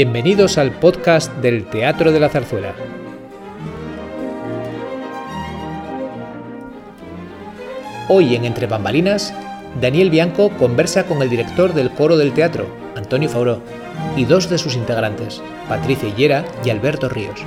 Bienvenidos al podcast del Teatro de la Zarzuela. Hoy en Entre Bambalinas, Daniel Bianco conversa con el director del coro del teatro, Antonio Fauró, y dos de sus integrantes, Patricia Hillera y Alberto Ríos.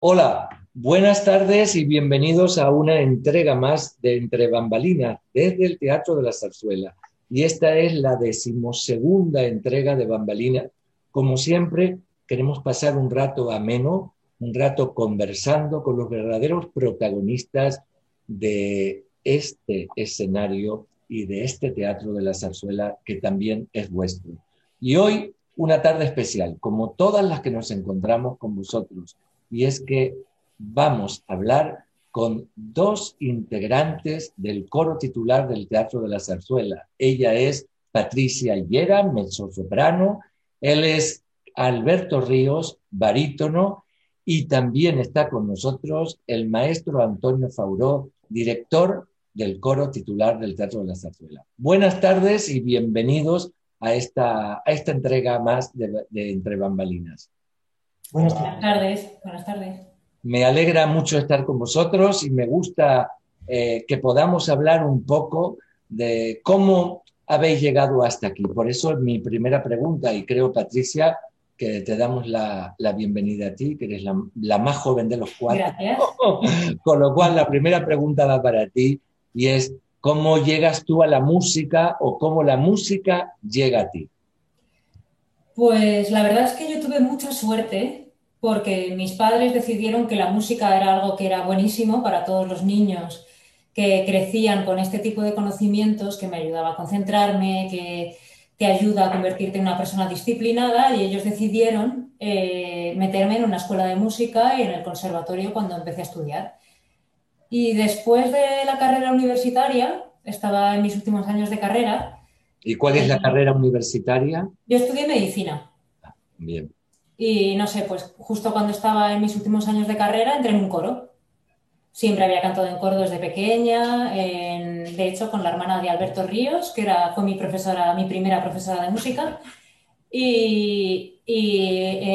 Hola, buenas tardes y bienvenidos a una entrega más de Entre Bambalinas desde el Teatro de la Zarzuela. Y esta es la decimosegunda entrega de Bambalinas. Como siempre, queremos pasar un rato ameno, un rato conversando con los verdaderos protagonistas de este escenario y de este Teatro de la Zarzuela que también es vuestro. Y hoy una tarde especial, como todas las que nos encontramos con vosotros y es que vamos a hablar con dos integrantes del coro titular del Teatro de la Zarzuela. Ella es Patricia Higuera, mezzosoprano, él es Alberto Ríos, barítono, y también está con nosotros el maestro Antonio Fauró, director del coro titular del Teatro de la Zarzuela. Buenas tardes y bienvenidos a esta, a esta entrega más de, de Entre Bambalinas. Buenas tardes. Buenas tardes. Me alegra mucho estar con vosotros y me gusta eh, que podamos hablar un poco de cómo habéis llegado hasta aquí. Por eso mi primera pregunta, y creo, Patricia, que te damos la, la bienvenida a ti, que eres la, la, más joven de los cuatro. Gracias. Con lo cual, la primera pregunta va para ti y es, ¿cómo llegas tú a la música o cómo la música llega a ti? Pues la verdad es que yo tuve mucha suerte porque mis padres decidieron que la música era algo que era buenísimo para todos los niños que crecían con este tipo de conocimientos, que me ayudaba a concentrarme, que te ayuda a convertirte en una persona disciplinada y ellos decidieron eh, meterme en una escuela de música y en el conservatorio cuando empecé a estudiar. Y después de la carrera universitaria, estaba en mis últimos años de carrera, ¿Y cuál es la carrera universitaria? Yo estudié medicina. Bien. Y no sé, pues justo cuando estaba en mis últimos años de carrera entré en un coro. Siempre había cantado en coro desde pequeña, en- de hecho con la hermana de Alberto Ríos, que era, fue mi profesora, mi primera profesora de música. Y, y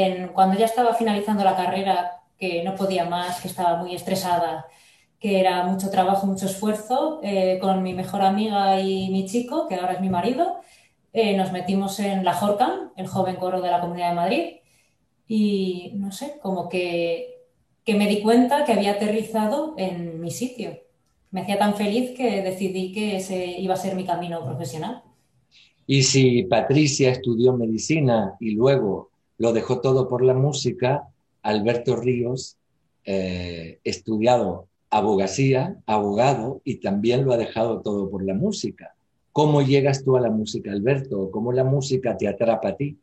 en- cuando ya estaba finalizando la carrera, que no podía más, que estaba muy estresada, que era mucho trabajo, mucho esfuerzo, eh, con mi mejor amiga y mi chico, que ahora es mi marido, eh, nos metimos en la Jorcam, el joven coro de la Comunidad de Madrid, y no sé, como que, que me di cuenta que había aterrizado en mi sitio. Me hacía tan feliz que decidí que ese iba a ser mi camino profesional. Y si Patricia estudió medicina y luego lo dejó todo por la música, Alberto Ríos, eh, estudiado abogacía, abogado, y también lo ha dejado todo por la música. ¿Cómo llegas tú a la música, Alberto? ¿Cómo la música te atrapa a ti?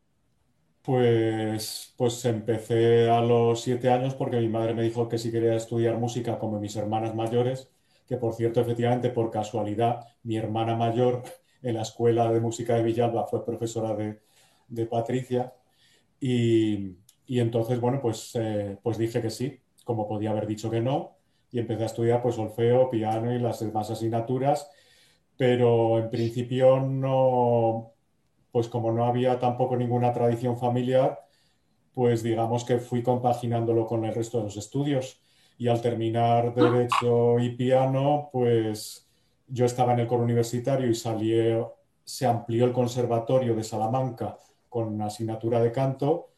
Pues, pues empecé a los siete años porque mi madre me dijo que si quería estudiar música como mis hermanas mayores, que por cierto, efectivamente, por casualidad, mi hermana mayor en la escuela de música de Villalba fue profesora de, de Patricia. Y, y entonces, bueno, pues, eh, pues dije que sí, como podía haber dicho que no, y empecé a estudiar pues solfeo, piano y las demás asignaturas, pero en principio no, pues como no había tampoco ninguna tradición familiar, pues digamos que fui compaginándolo con el resto de los estudios. Y al terminar derecho y piano, pues yo estaba en el coro universitario y salí, se amplió el conservatorio de Salamanca con asignatura de canto.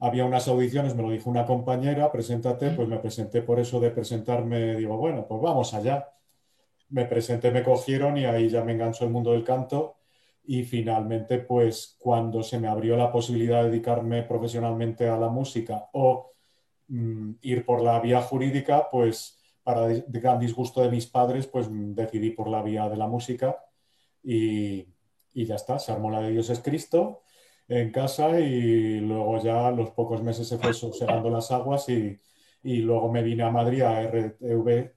Había unas audiciones, me lo dijo una compañera, preséntate, pues me presenté por eso de presentarme, digo, bueno, pues vamos allá. Me presenté, me cogieron y ahí ya me enganchó el mundo del canto y finalmente, pues cuando se me abrió la posibilidad de dedicarme profesionalmente a la música o mm, ir por la vía jurídica, pues para gran disgusto de mis padres, pues decidí por la vía de la música y, y ya está, se armó la de Dios es Cristo en casa y luego ya los pocos meses se fue sosegando las aguas y, y luego me vine a Madrid a RTV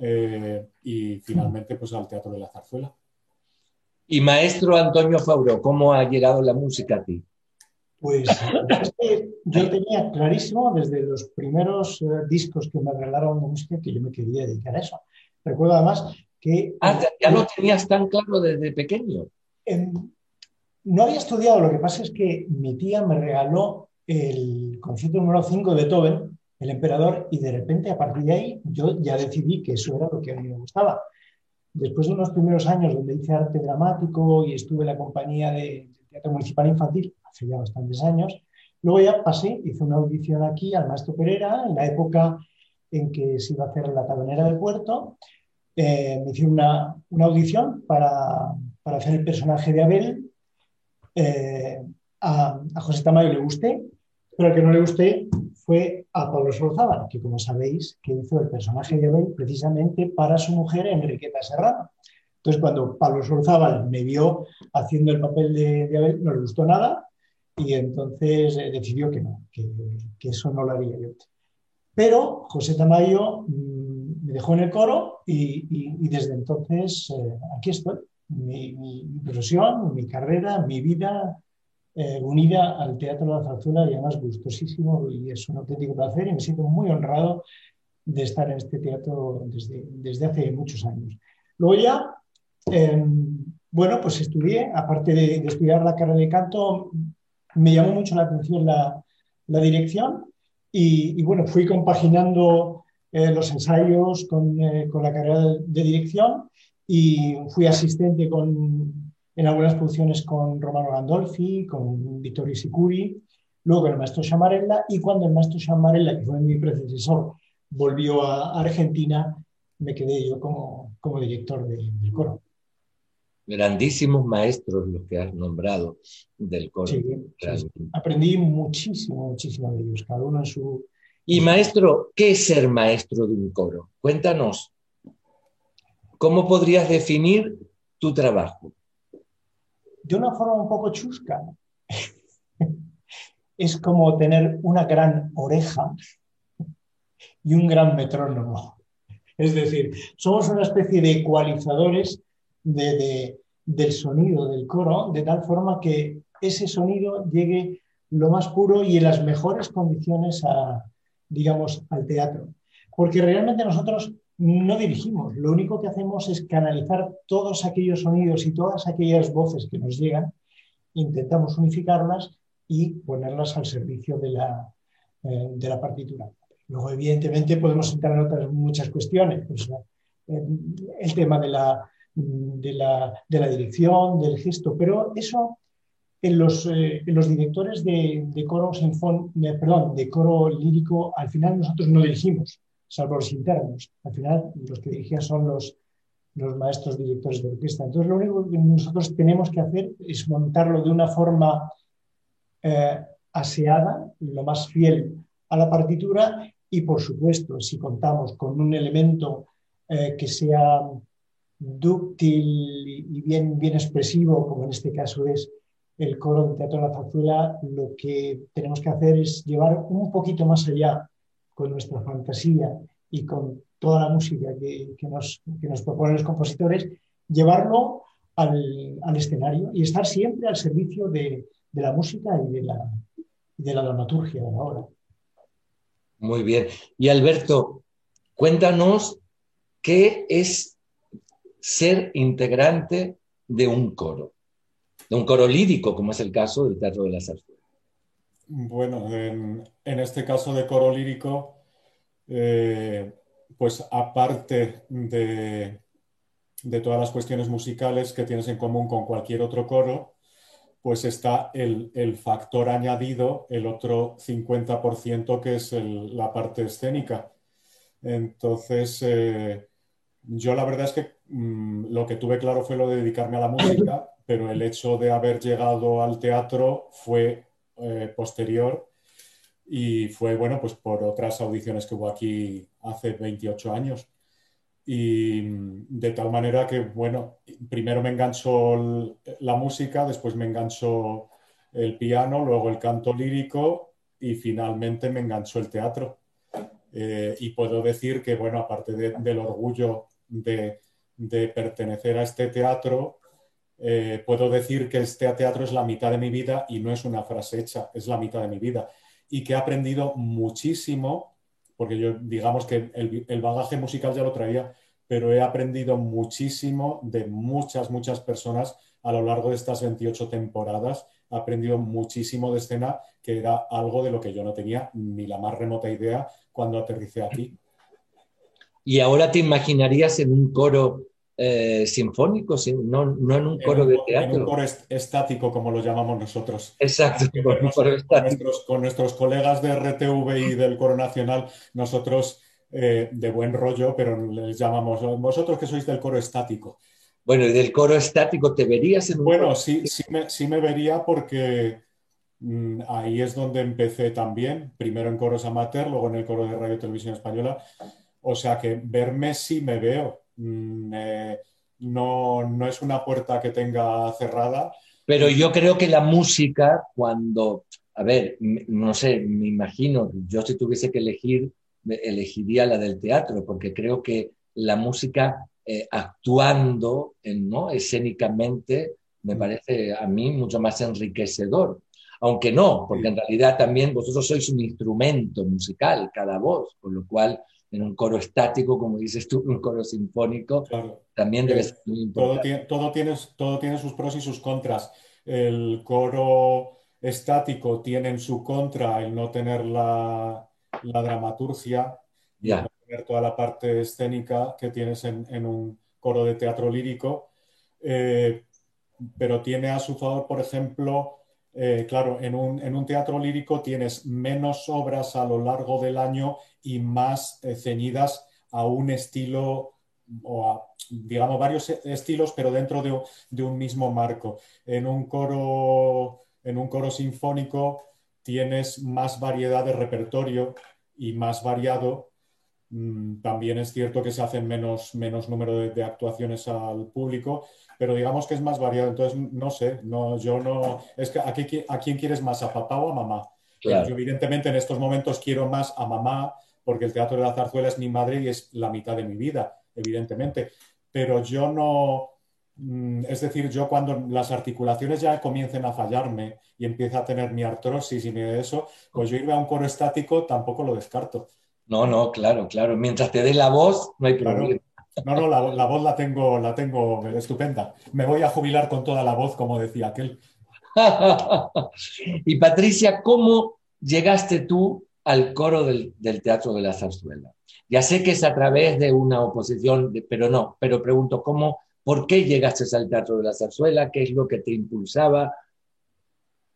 eh, y finalmente pues al Teatro de la Zarzuela. Y maestro Antonio Fauro, ¿cómo ha llegado la música a ti? Pues es que yo tenía clarísimo desde los primeros eh, discos que me regalaron de música que yo me quería dedicar a eso. Recuerdo además que... Ah, ya lo tenías tan claro desde pequeño. no había estudiado, lo que pasa es que mi tía me regaló el concierto número 5 de Beethoven, El Emperador, y de repente a partir de ahí yo ya decidí que eso era lo que a mí me gustaba. Después de unos primeros años donde hice arte dramático y estuve en la compañía de, Teatro Municipal Infantil, hace ya bastantes años, luego ya pasé, hice una audición aquí al Maestro Pereira, en la época en que se iba a hacer la tabernera del puerto, eh, me hicieron una, una audición para, para, hacer el personaje de Abel. Eh, a, a, José Tamayo le gusté, pero al que no le gusté fue a Pablo Solozábal, que como sabéis, que hizo el personaje de Abel precisamente para su mujer Enriqueta Serrano. Entonces, cuando Pablo Solozábal me vio haciendo el papel de, de, Abel, no le gustó nada y entonces eh, decidió que no, que, eso no lo haría yo. Pero José Tamayo mmm, me dejó en el coro y, desde entonces eh, aquí estoy. Mi, mi, profesión, mi carrera, mi vida eh, unida al Teatro de la Zarzuela y además gustosísimo y es un auténtico placer y me siento muy honrado de estar en este teatro desde, desde hace muchos años. Luego ya, eh, bueno, pues estudié, aparte de, de, estudiar la carrera de canto, me llamó mucho la atención la, la dirección y, y, bueno, fui compaginando eh, los ensayos con, eh, con, la carrera de, de dirección y fui asistente con en algunas producciones con Romano Gandolfi, con Vittorio Sicuri, luego con el maestro Chamarella, y cuando el maestro Chamarella, que fue mi predecesor, volvió a Argentina, me quedé yo como, como director de, del coro. Grandísimos maestros los que has nombrado del coro. Sí, sí, aprendí muchísimo, muchísimo de ellos, cada uno en su... Y maestro, ¿qué es ser maestro de un coro? Cuéntanos, ¿cómo podrías definir tu trabajo? De una forma un poco chusca. es como tener una gran oreja y un gran metrónomo. Es decir, somos una especie de ecualizadores de, de, del sonido del coro, de tal forma que ese sonido llegue lo más puro y en las mejores condiciones a, digamos, al teatro. Porque realmente nosotros no dirigimos, lo único que hacemos es canalizar todos aquellos sonidos y todas aquellas voces que nos llegan, intentamos unificarlas y ponerlas al servicio de la, eh, de la partitura. Luego, evidentemente, podemos entrar en otras muchas cuestiones, pues, eh, el tema de la, de, la, de la, dirección, del gesto, pero eso en los, eh, en los directores de, coro sinfón, perdón, de coro lírico, al final nosotros no dirigimos, salvo los internos. Al final, los que dirigían son los, los maestros directores de orquesta. Entonces, lo único que nosotros tenemos que hacer es montarlo de una forma eh, aseada, lo más fiel a la partitura y, por supuesto, si contamos con un elemento eh, que sea dúctil y bien, bien expresivo, como en este caso es el coro del Teatro de la Zarzuela, lo que tenemos que hacer es llevar un poquito más allá con nuestra fantasía y con toda la música que, nos, que nos, proponen los compositores, llevarlo al, al, escenario y estar siempre al servicio de, de la música y de la, de la dramaturgia de la obra. Muy bien. Y Alberto, cuéntanos qué es ser integrante de un coro, de un coro lírico, como es el caso del Teatro de la Zarzuela. Bueno, en, este caso de coro lírico, eh, pues aparte de, todas las cuestiones musicales que tienes en común con cualquier otro coro, pues está el, factor añadido, el otro 50% que es la parte escénica. Entonces, eh, yo la verdad es que mmm, lo que tuve claro fue lo de dedicarme a la música, pero el hecho de haber llegado al teatro fue eh, posterior y fue, bueno, pues por otras audiciones que hubo aquí hace 28 años. Y de tal manera que, bueno, primero me enganchó la música, después me enganchó el piano, luego el canto lírico y finalmente me enganchó el teatro. Eh, y puedo decir que, bueno, aparte de, del orgullo de, pertenecer a este teatro, eh, puedo decir que este teatro es la mitad de mi vida y no es una frase hecha, es la mitad de mi vida. Y que he aprendido muchísimo, porque yo digamos que el, bagaje musical ya lo traía, pero he aprendido muchísimo de muchas, muchas personas a lo largo de estas 28 temporadas. He aprendido muchísimo de escena, que era algo de lo que yo no tenía ni la más remota idea cuando aterricé aquí. Y ahora te imaginarías en un coro eh, sinfónico, no, no, en un coro de teatro. En un coro estático, como lo llamamos nosotros. Exacto, con, nuestros, con, nuestros, colegas de RTV y del Coro Nacional, nosotros eh, de buen rollo, pero les llamamos, vosotros que sois del coro estático. Bueno, y del coro estático, ¿te verías en un Bueno, sí, sí me, sí me vería porque mm, ahí es donde empecé también, primero en coros amateur, luego en el coro de Radio Televisión Española. O sea que verme sí me veo, Mm, eh, no, no es una puerta que tenga cerrada. Pero yo creo que la música, cuando, a ver, no sé, me imagino, yo si tuviese que elegir, elegiría la del teatro, porque creo que la música eh, actuando ¿no? escénicamente me mm. parece a mí mucho más enriquecedor. Aunque no, porque en realidad también vosotros sois un instrumento musical, cada voz, con lo cual en un coro estático, como dices tú, un coro sinfónico, también debe ser muy importante. Todo tiene, todo, tiene, sus pros y sus contras. El coro estático tiene en su contra el no tener la, dramaturgia y no tener toda la parte escénica que tienes en, un coro de teatro lírico, eh, pero tiene a su favor, por ejemplo, eh, claro, en un, teatro lírico tienes menos obras a lo largo del año y más eh, ceñidas a un estilo o a, digamos, varios estilos, pero dentro de, un mismo marco. En un coro, en un coro sinfónico tienes más variedad de repertorio y más variado. Mm, también es cierto que se hacen menos, menos número de actuaciones al público, pero digamos que es más variado. Entonces, no sé, no, yo no. Es que ¿a, quién quieres más, a papá o a mamá? Yo, evidentemente, en estos momentos quiero más a mamá, porque el Teatro de la Zarzuela es mi madre y es la mitad de mi vida, evidentemente. Pero yo no. Mm, es decir, yo cuando las articulaciones ya comiencen a fallarme y empieza a tener mi artrosis y me eso, pues yo irme a un coro estático tampoco lo descarto. No, no, claro, claro. Mientras te dé la voz, no hay problema. No, no, la, voz la tengo, la tengo estupenda. Me voy a jubilar con toda la voz, como decía aquel. y Patricia, ¿cómo llegaste tú al coro del, Teatro de la Zarzuela? Ya sé que es a través de una oposición, pero no, pero pregunto, ¿cómo, ¿por qué llegaste al Teatro de la Zarzuela? ¿Qué es lo que te impulsaba?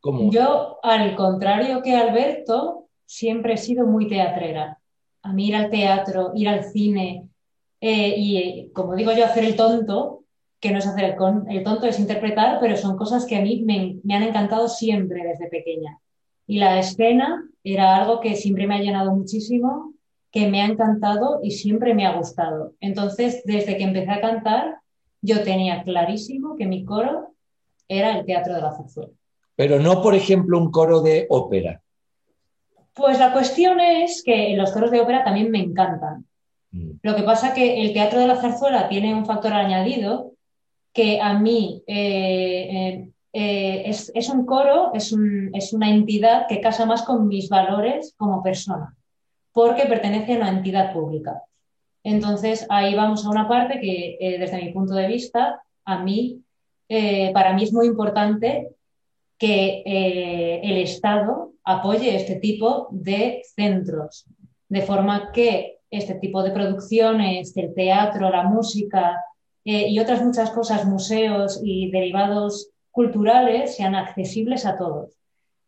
¿Cómo? Yo, al contrario que Alberto, siempre he sido muy teatrera. A mí ir al teatro, ir al cine, eh, y como digo yo, hacer el tonto, que no es hacer el, tonto, es interpretar, pero son cosas que a mí me, han encantado siempre desde pequeña. Y la escena era algo que siempre me ha llenado muchísimo, que me ha encantado y siempre me ha gustado. Entonces, desde que empecé a cantar, yo tenía clarísimo que mi coro era el teatro de la zarzuela. Pero no, por ejemplo, un coro de ópera. Pues la cuestión es que los coros de ópera también me encantan. Mm. Lo que pasa es que el Teatro de la Zarzuela tiene un factor añadido que a mí eh, eh, eh, es, un coro, es, una entidad que casa más con mis valores como persona, porque pertenece a una entidad pública. Entonces, ahí vamos a una parte que, desde mi punto de vista, a mí, para mí es muy importante que el Estado apoye este tipo de centros, de forma que este tipo de producciones, el teatro, la música eh, y otras muchas cosas, museos y derivados culturales sean accesibles a todos.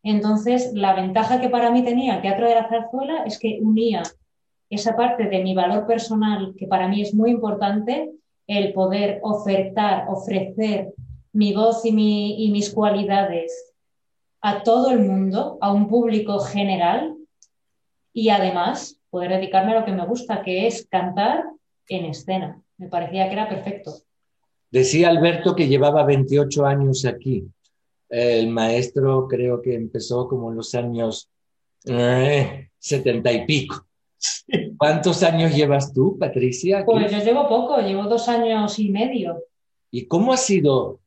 Entonces, la ventaja que para mí tenía el Teatro de la Zarzuela es que unía esa parte de mi valor personal, que para mí es muy importante, el poder ofertar, ofrecer mi voz y, y mis cualidades a todo el mundo, a un público general, y además poder dedicarme a lo que me gusta, que es cantar en escena. Me parecía que era perfecto. Decía Alberto que llevaba 28 años aquí. El maestro creo que empezó como en los años eh, 70 y pico. ¿Cuántos años llevas tú, Patricia? Pues yo llevo poco, llevo dos años y medio. ¿Y cómo ha sido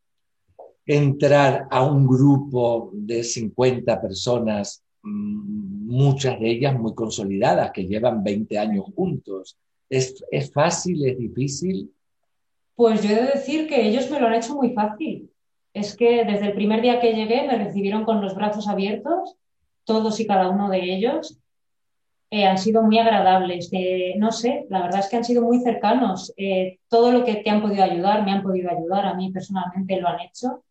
entrar a un grupo de 50 personas, mm, muchas de ellas muy consolidadas, que llevan 20 años juntos? ¿Es, es fácil? ¿Es difícil? Pues yo he de decir que ellos me lo han hecho muy fácil. Es que desde el primer día que llegué me recibieron con los brazos abiertos, todos y cada uno de ellos. Eh, han sido muy agradables. no sé, la verdad es que han sido muy cercanos. Eh, todo lo que te han podido ayudar, me han podido ayudar. A mí personalmente lo han hecho.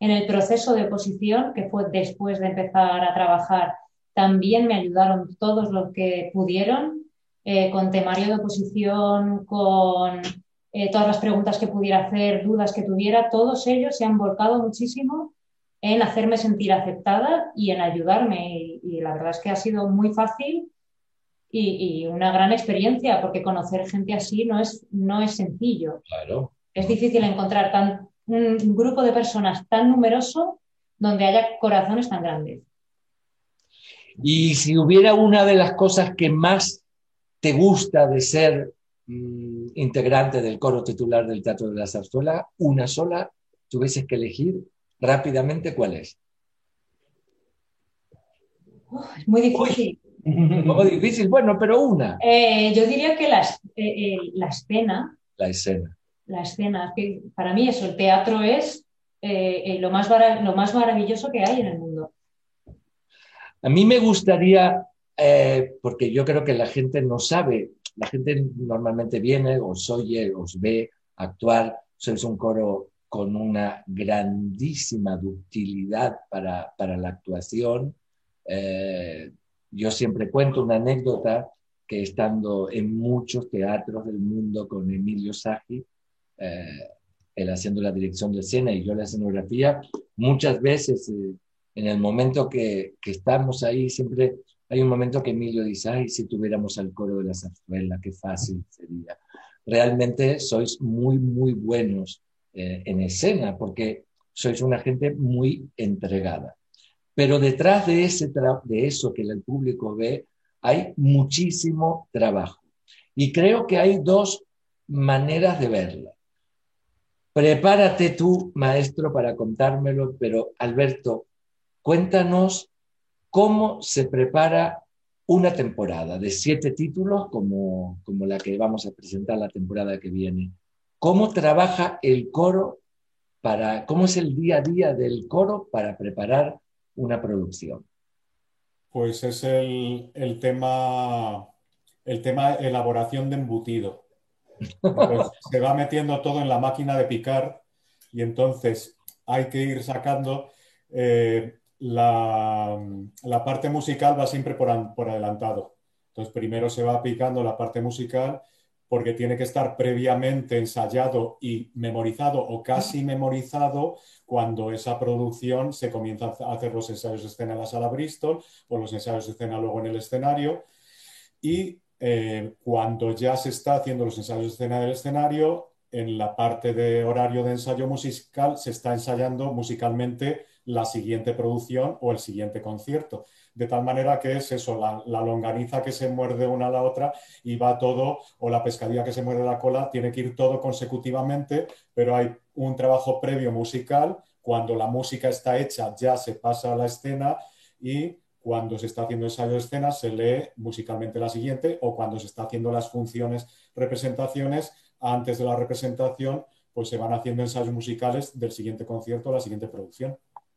En el proceso de oposición, que fue después de empezar a trabajar, también me ayudaron todos los que pudieron, eh, con temario de oposición, con todas las preguntas que pudiera hacer, dudas que tuviera. Todos ellos se han volcado muchísimo en hacerme sentir aceptada y en ayudarme. y la verdad es que ha sido muy fácil y, una gran experiencia, porque conocer gente así no es, no es sencillo. Claro. Es difícil encontrar tan, un grupo de personas tan numeroso donde haya corazones tan grandes. Y si hubiera una de las cosas que más te gusta de ser mm, integrante del coro titular del Teatro de la Zarzuela, una sola, tuvieses que elegir rápidamente, ¿cuál es? es muy difícil. Un poco difícil, bueno, pero una. Eh, yo diría que la, eh, eh, la escena. La escena. La escena. Que para mí eso, el teatro es lo, más lo más maravilloso que hay en el mundo. A mí me gustaría, porque yo creo que la gente no sabe, la gente normalmente viene, os oye, os ve actuar, sois un coro con una grandísima ductilidad para, para la actuación. Eh, yo siempre cuento una anécdota que estando en muchos teatros del mundo con Emilio Sagi, eh, él haciendo la dirección de escena y yo la escenografía, muchas veces eh, en el momento que, que, estamos ahí, siempre hay un momento que Emilio dice, ay, si tuviéramos al coro de la zarzuela, qué fácil sería. Realmente sois muy, muy buenos eh, en escena porque sois una gente muy entregada. Pero detrás de, ese de eso que el público ve, hay muchísimo trabajo. Y creo que hay dos maneras de verla. Prepárate tú, maestro, para contármelo, pero Alberto, cuéntanos cómo se prepara una temporada de siete títulos como, como la que vamos a presentar la temporada que viene. ¿Cómo trabaja el coro para, cómo es el día a día del coro para preparar una producción? Pues es el, tema, el tema elaboración de embutido. se va metiendo todo en la máquina de picar y entonces hay que ir sacando eh, la, parte musical va siempre por, por adelantado. Entonces primero se va picando la parte musical porque tiene que estar previamente ensayado y memorizado o casi memorizado cuando esa producción se comienza a hacer los ensayos de escena en la sala Bristol o los ensayos de escena luego en el escenario. Y eh, cuando ya se está haciendo los ensayos de escena del escenario, en la parte de horario de ensayo musical se está ensayando musicalmente la siguiente producción o el siguiente concierto de tal manera que es eso, la, longaniza que se muerde una a la otra y va todo, o la pescadilla que se muerde la cola, tiene que ir todo consecutivamente, pero hay un trabajo previo musical, cuando la música está hecha ya se pasa a la escena y cuando se está haciendo ensayo de escena se lee musicalmente la siguiente o cuando se está haciendo las funciones, representaciones, antes de la representación, pues se van haciendo ensayos musicales del siguiente concierto la siguiente producción.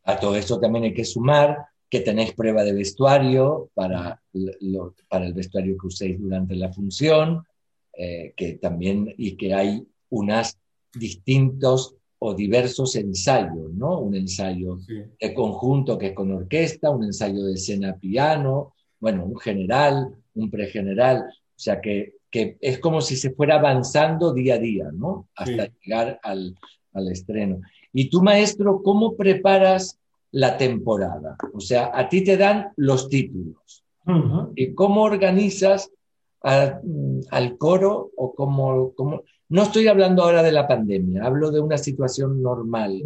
A todo esto también hay que sumar que tenéis prueba de vestuario para, para el vestuario que uséis durante la función, eh, que también, y que hay unas distintos o diversos ensayos, ¿no? Un ensayo de conjunto que es con orquesta, un ensayo de escena piano, bueno, un general, un pregeneral, o sea que, que es como si se fuera avanzando día a día, ¿no? Hasta llegar al, al estreno. Y tú, maestro, ¿cómo preparas la temporada. O sea, a ti te dan los títulos. ¿Y cómo organizas al coro o cómo, No estoy hablando ahora de la pandemia, hablo de una situación normal.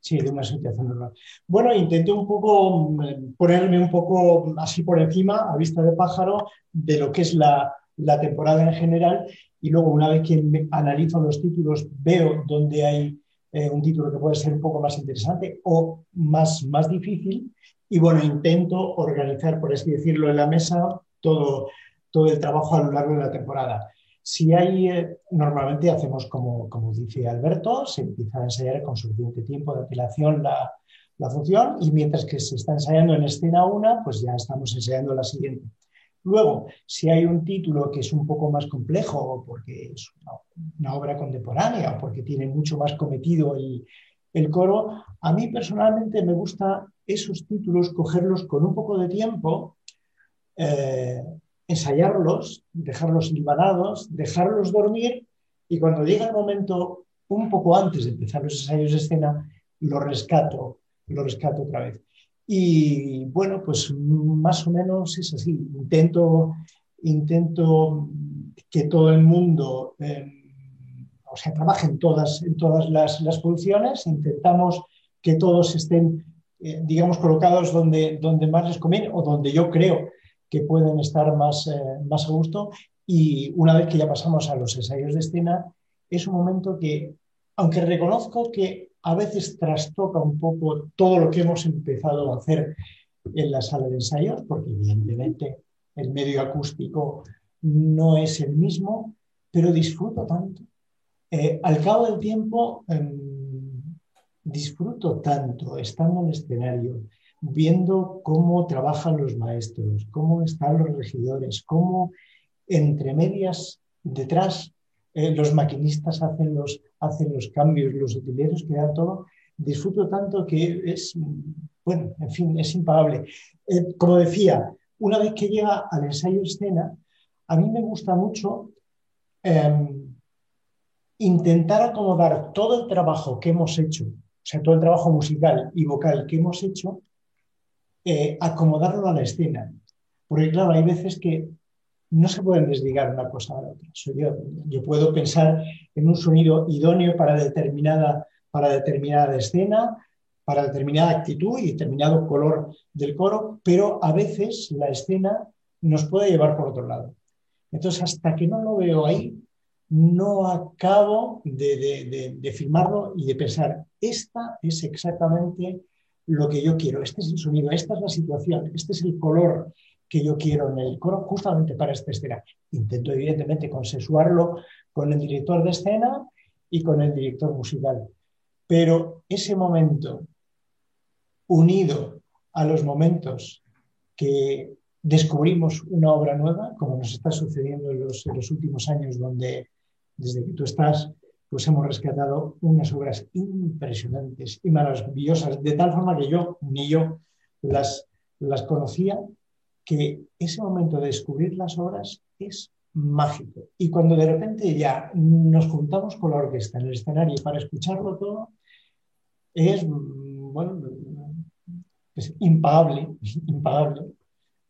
Sí, de una situación normal. Bueno, intenté un poco mm, ponerme un poco así por encima, a vista de pájaro, de lo que es la, la temporada en general y luego una vez que analizo los títulos veo dónde hay eh, un título que puede ser un poco más interesante o más, más difícil. Y bueno, intento organizar, por así decirlo, en la mesa todo, todo el trabajo a lo largo de la temporada. Si hay, eh, normalmente hacemos como, como dice Alberto, se empieza a ensayar con suficiente tiempo de antelación la, la función y mientras que se está ensayando en escena una, pues ya estamos ensayando la siguiente. Luego, si hay un título que es un poco más complejo, porque es una, obra contemporánea, o porque tiene mucho más cometido el, el, coro, a mí personalmente me gusta esos títulos, cogerlos con un poco de tiempo, eh, ensayarlos, dejarlos hilvanados, dejarlos dormir y cuando llega el momento, un poco antes de empezar los ensayos de escena, lo rescato, lo rescato otra vez. Y bueno, pues más o menos es así. Intento, intento que todo el mundo, eh, o sea, trabaje en todas, en todas las, las funciones. Intentamos que todos estén, eh, digamos, colocados donde, donde más les conviene o donde yo creo que pueden estar más, eh, más a gusto. Y una vez que ya pasamos a los ensayos de escena, es un momento que, aunque reconozco que a veces trastoca un poco todo lo que hemos empezado a hacer en la sala de ensayos, porque evidentemente el medio acústico no es el mismo, pero disfruto tanto. Eh, al cabo del tiempo, em, disfruto tanto estando en el escenario, viendo cómo trabajan los maestros, cómo están los regidores, cómo entre medias detrás eh, los maquinistas hacen los, hacen los cambios, los utileros, queda todo. Disfruto tanto que es, bueno, en fin, es impagable. Eh, como decía, una vez que llega al ensayo escena, a mí me gusta mucho em, intentar acomodar todo el trabajo que hemos hecho, o sea, todo el trabajo musical y vocal que hemos hecho, eh, acomodarlo a la escena. Porque claro, hay veces que no se pueden desligar una cosa de la otra. Yo, puedo pensar en un sonido idóneo para determinada, para determinada escena, para determinada actitud y determinado color del coro, pero a veces la escena nos puede llevar por otro lado. Entonces, hasta que no lo veo ahí, no acabo de, de, de filmarlo y de pensar, esta es exactamente lo que yo quiero, este es el sonido, esta es la situación, este es el color, que yo quiero en el coro justamente para esta escena. Intento evidentemente consensuarlo con el director de escena y con el director musical. Pero ese momento unido a los momentos que descubrimos una obra nueva, como nos está sucediendo en los, en los últimos años, donde desde que tú estás, pues hemos rescatado unas obras impresionantes y maravillosas, de tal forma que yo, ni yo, las, las conocía que ese momento de descubrir las obras es mágico. Y cuando de repente ya nos juntamos con la orquesta en el escenario para escucharlo todo, es, bueno, es impagable, impagable.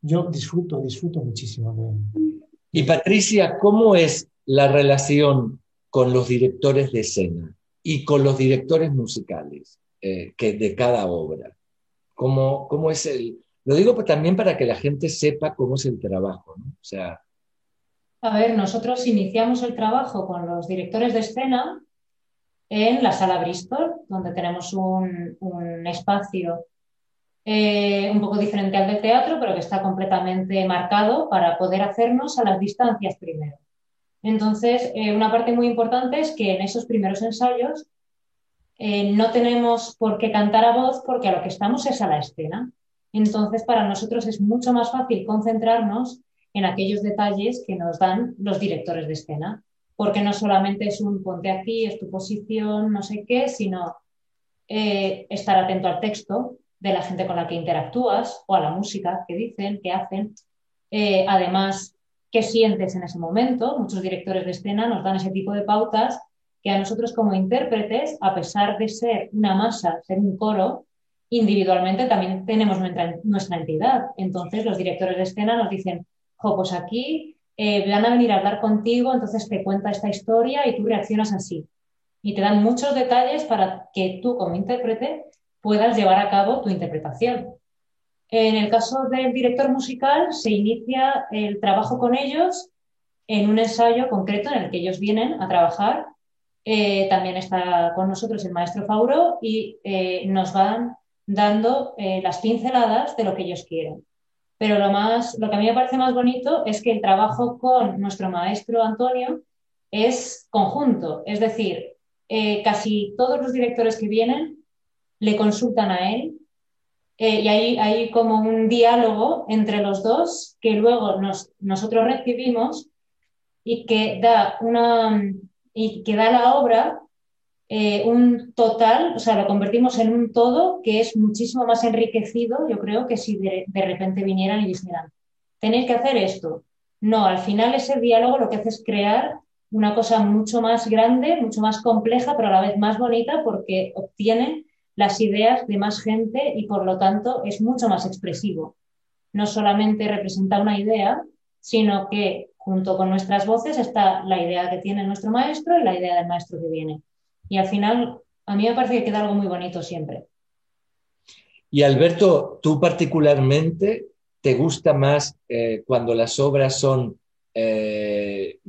Yo disfruto, disfruto muchísimo de... Y Patricia, ¿cómo es la relación con los directores de escena y con los directores musicales eh, que de cada obra? ¿Cómo, ¿Cómo es el, lo digo también para que la gente sepa cómo es el trabajo, ¿no? O sea... A ver, nosotros iniciamos el trabajo con los directores de escena en la sala Bristol, donde tenemos un, espacio eh, un poco diferente al del teatro, pero que está completamente marcado para poder hacernos a las distancias primero. Entonces, eh, una parte muy importante es que en esos primeros ensayos eh, no tenemos por qué cantar a voz porque a lo que estamos es a la escena. Entonces, para nosotros es mucho más fácil concentrarnos en aquellos detalles que nos dan los directores de escena, porque no solamente es un ponte aquí, es tu posición, no sé qué, sino eh, estar atento al texto de la gente con la que interactúas o a la música que dicen, que hacen. Eh, además, qué sientes en ese momento. Muchos directores de escena nos dan ese tipo de pautas que a nosotros como intérpretes, a pesar de ser una masa, ser un coro, individualmente también tenemos nuestra, entidad. Entonces los directores de escena nos dicen, jo, pues aquí eh, van a venir a hablar contigo, entonces te cuenta esta historia y tú reaccionas así. Y te dan muchos detalles para que tú como intérprete puedas llevar a cabo tu interpretación. En el caso del director musical, se inicia el trabajo con ellos en un ensayo concreto en el que ellos vienen a trabajar eh, también está con nosotros el maestro Fauro y eh, nos van dando eh, las pinceladas de lo que ellos quieren. Pero lo, más, lo que a mí me parece más bonito es que el trabajo con nuestro maestro Antonio es conjunto, es decir, casi todos los directores que vienen le consultan a él y hay, hay, como un diálogo entre los dos que luego nos, nosotros recibimos y que da una, y que da la obra eh, un total, o sea, lo convertimos en un todo que es muchísimo más enriquecido, yo creo, que si de, repente vinieran y dijeran, tenéis que hacer esto. No, al final ese diálogo lo que hace es crear una cosa mucho más grande, mucho más compleja, pero a la vez más bonita porque obtiene las ideas de más gente y por lo tanto es mucho más expresivo. No solamente representa una idea, sino que junto con nuestras voces está la idea que tiene nuestro maestro y la idea del maestro que viene. Y al final, a mí me parece que queda algo muy bonito siempre. Y Alberto, tú particularmente, ¿te gusta más eh, cuando las obras son eh,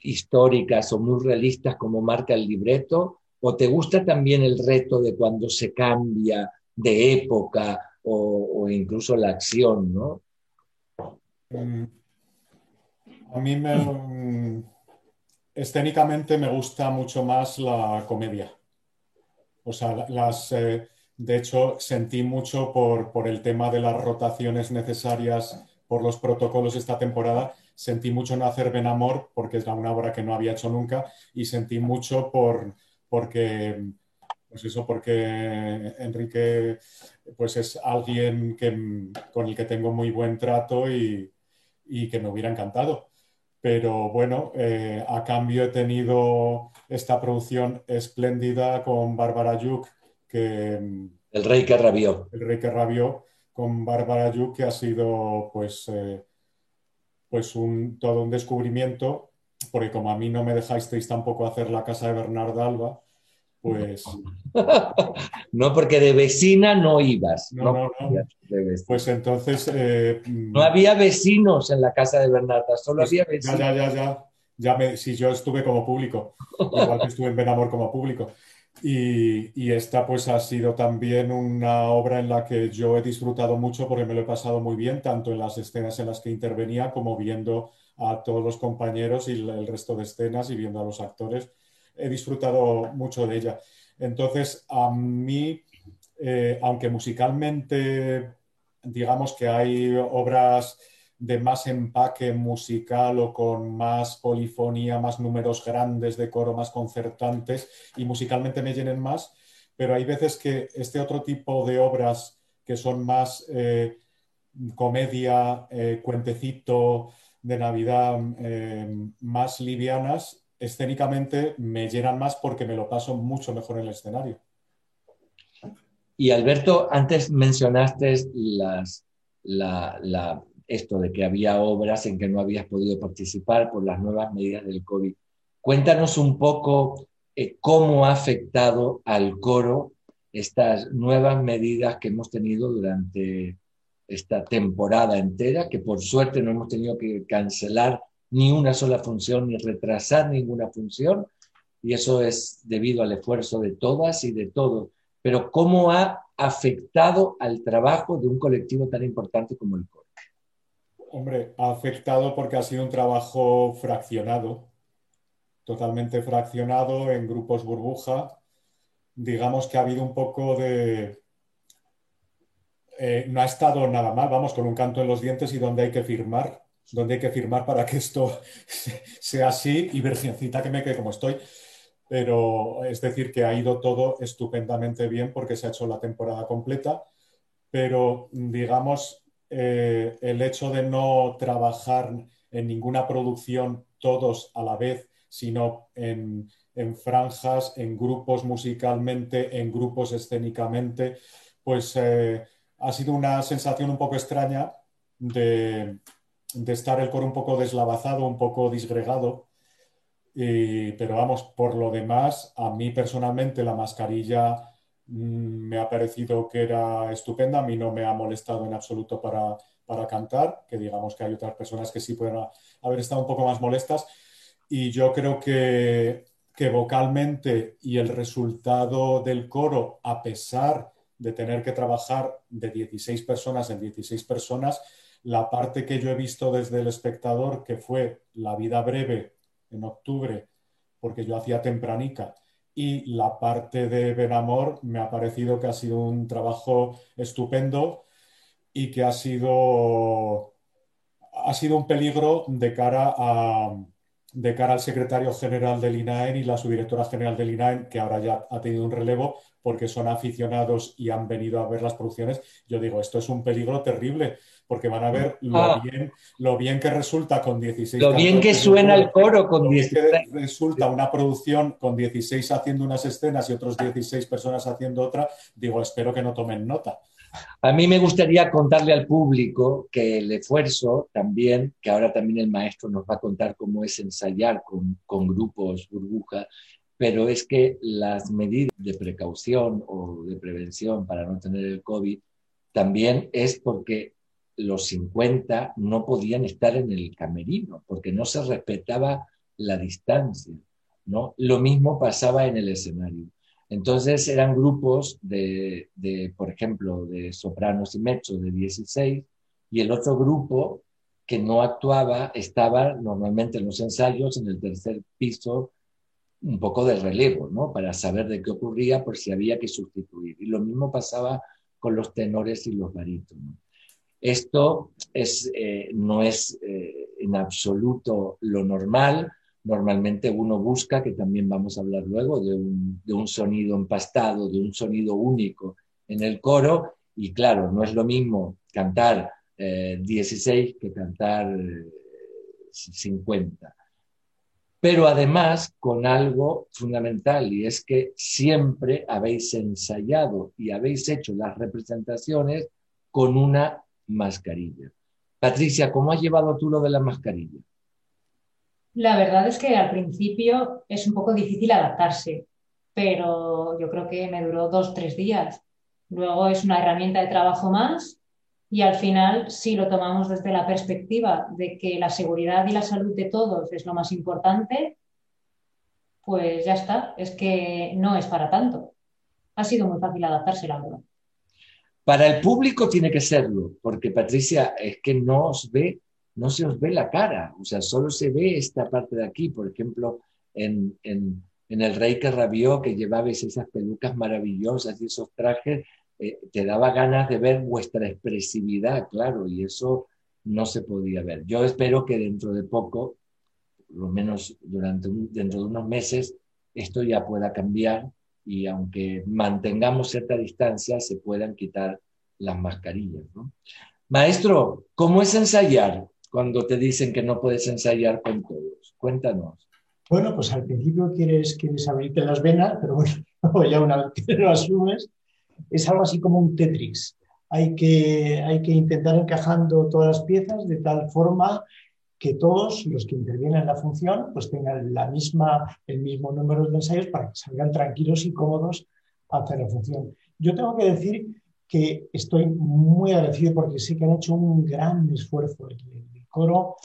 históricas o muy realistas como marca el libreto? ¿O te gusta también el reto de cuando se cambia de época o, incluso la acción, ¿no? Mm, a mí me, escénicamente me gusta mucho más la comedia. O sea, las, eh, de hecho, sentí mucho por, el tema de las rotaciones necesarias por los protocolos esta temporada. Sentí mucho no hacer Ben Amor porque es una obra que no había hecho nunca y sentí mucho por, porque, pues eso, porque Enrique pues es alguien que, con el que tengo muy buen trato y, y que me hubiera encantado pero bueno, eh, a cambio he tenido esta producción espléndida con Bárbara Yuk, que... El rey que rabió. El rey que rabió, con Bárbara Yuk, que ha sido pues, eh, pues un, todo un descubrimiento, porque como a mí no me dejasteis tampoco hacer la casa de Bernardo Alba, pues... no, porque de vecina no ibas. No, no, no. Pues entonces... Eh, no había vecinos en la casa de Bernarda, solo pues había vecinos. Ya, ya, ya, ya. me, si yo estuve como público, igual que estuve en Benamor como público. Y, y, esta pues ha sido también una obra en la que yo he disfrutado mucho porque me lo he pasado muy bien, tanto en las escenas en las que intervenía como viendo a todos los compañeros y el resto de escenas y viendo a los actores he disfrutado mucho de ella. Entonces, a mí, eh, aunque musicalmente, digamos que hay obras de más empaque musical o con más polifonía, más números grandes de coro, más concertantes y musicalmente me llenen más, pero hay veces que este otro tipo de obras que son más eh, comedia, eh, cuentecito de Navidad, más livianas, escénicamente me llenan más porque me lo paso mucho mejor en el escenario. Y Alberto, antes mencionaste las, esto de que había obras en que no habías podido participar por las nuevas medidas del COVID. Cuéntanos un poco eh, cómo ha afectado al coro estas nuevas medidas que hemos tenido durante esta temporada entera, que por suerte no hemos tenido que cancelar ni una sola función, ni retrasar ninguna función, y eso es debido al esfuerzo de todas y de todos. Pero ¿cómo ha afectado al trabajo de un colectivo tan importante como el coro? Hombre, ha afectado porque ha sido un trabajo fraccionado, totalmente fraccionado en grupos burbuja. Digamos que ha habido un poco de... Eh, no ha estado nada mal, vamos, con un canto en los dientes y donde hay que firmar donde hay que firmar para que esto sea así y virgencita que me quede como estoy. Pero es decir, que ha ido todo estupendamente bien porque se ha hecho la temporada completa, pero digamos, eh, el hecho de no trabajar en ninguna producción todos a la vez, sino en, franjas, en grupos musicalmente, en grupos escénicamente, pues eh, ha sido una sensación un poco extraña de, de estar el coro un poco deslavazado, un poco disgregado. pero vamos, por lo demás, a mí personalmente la mascarilla mm, me ha parecido que era estupenda, a mí no me ha molestado en absoluto para, para cantar, que digamos que hay otras personas que sí pueden haber estado un poco más molestas. Y yo creo que, que vocalmente y el resultado del coro, a pesar de tener que trabajar de 16 personas en 16 personas, la parte que yo he visto desde el espectador, que fue la vida breve en octubre, porque yo hacía tempranica, y la parte de Benamor me ha parecido que ha sido un trabajo estupendo y que ha sido, ha sido un peligro de cara a, de cara al secretario general del INAEN y la subdirectora general del INAEN, que ahora ya ha tenido un relevo porque son aficionados y han venido a ver las producciones, yo digo, esto es un peligro terrible, porque van a ver lo, ah. bien, lo bien que resulta con 16. Lo bien que suena el coro con 16. resulta una producción con 16 haciendo unas escenas y otros 16 personas haciendo otra, digo, espero que no tomen nota. A mí me gustaría contarle al público que el esfuerzo también, que ahora también el maestro nos va a contar cómo es ensayar con, con grupos burbuja, pero es que las medidas de precaución o de prevención para no tener el COVID también es porque los 50 no podían estar en el camerino, porque no se respetaba la distancia. ¿no? Lo mismo pasaba en el escenario. Entonces eran grupos de, por ejemplo, de sopranos y mechos de 16 y el otro grupo que no actuaba estaba normalmente en los ensayos en el tercer piso un poco de relevo, ¿no? Para saber de qué ocurría por si había que sustituir. Y lo mismo pasaba con los tenores y los barítonos. Esto es, eh, no es eh, en absoluto lo normal, Normalmente uno busca, que también vamos a hablar luego, de un, sonido empastado, de un sonido único en el coro. Y claro, no es lo mismo cantar 16 eh, que cantar 50. Eh, Pero además con algo fundamental y es que siempre habéis ensayado y habéis hecho las representaciones con una mascarilla. Patricia, ¿cómo has llevado tú lo de la mascarilla? La verdad es que al principio es un poco difícil adaptarse, pero yo creo que me duró dos, tres días. Luego es una herramienta de trabajo más y al final, si lo tomamos desde la perspectiva de que la seguridad y la salud de todos es lo más importante, pues ya está, es que no es para tanto. Ha sido muy fácil adaptarse, la verdad. Para el público tiene que serlo, porque Patricia es que no os ve no se os ve la cara, o sea, solo se ve esta parte de aquí, por ejemplo, en, El Rey que rabió, que llevabais esas pelucas maravillosas y esos trajes, eh, te daba ganas de ver vuestra expresividad, claro, y eso no se podía ver. Yo espero que dentro de poco, por lo menos durante dentro de unos meses, esto ya pueda cambiar y aunque mantengamos cierta distancia, se puedan quitar las mascarillas. Maestro, ¿cómo es ensayar? cuando te dicen que no puedes ensayar con todos? Cuéntanos. Bueno, pues al principio quieres, quieres abrirte las venas, pero bueno, ya una vez que lo asumes, es algo así como un Tetris. Hay que, hay que intentar encajando todas las piezas de tal forma que todos los que intervienen en la función pues tengan la misma, el mismo número de ensayos para que salgan tranquilos y cómodos a hacer la función. Yo tengo que decir que estoy muy agradecido porque sé que han hecho un gran esfuerzo coro,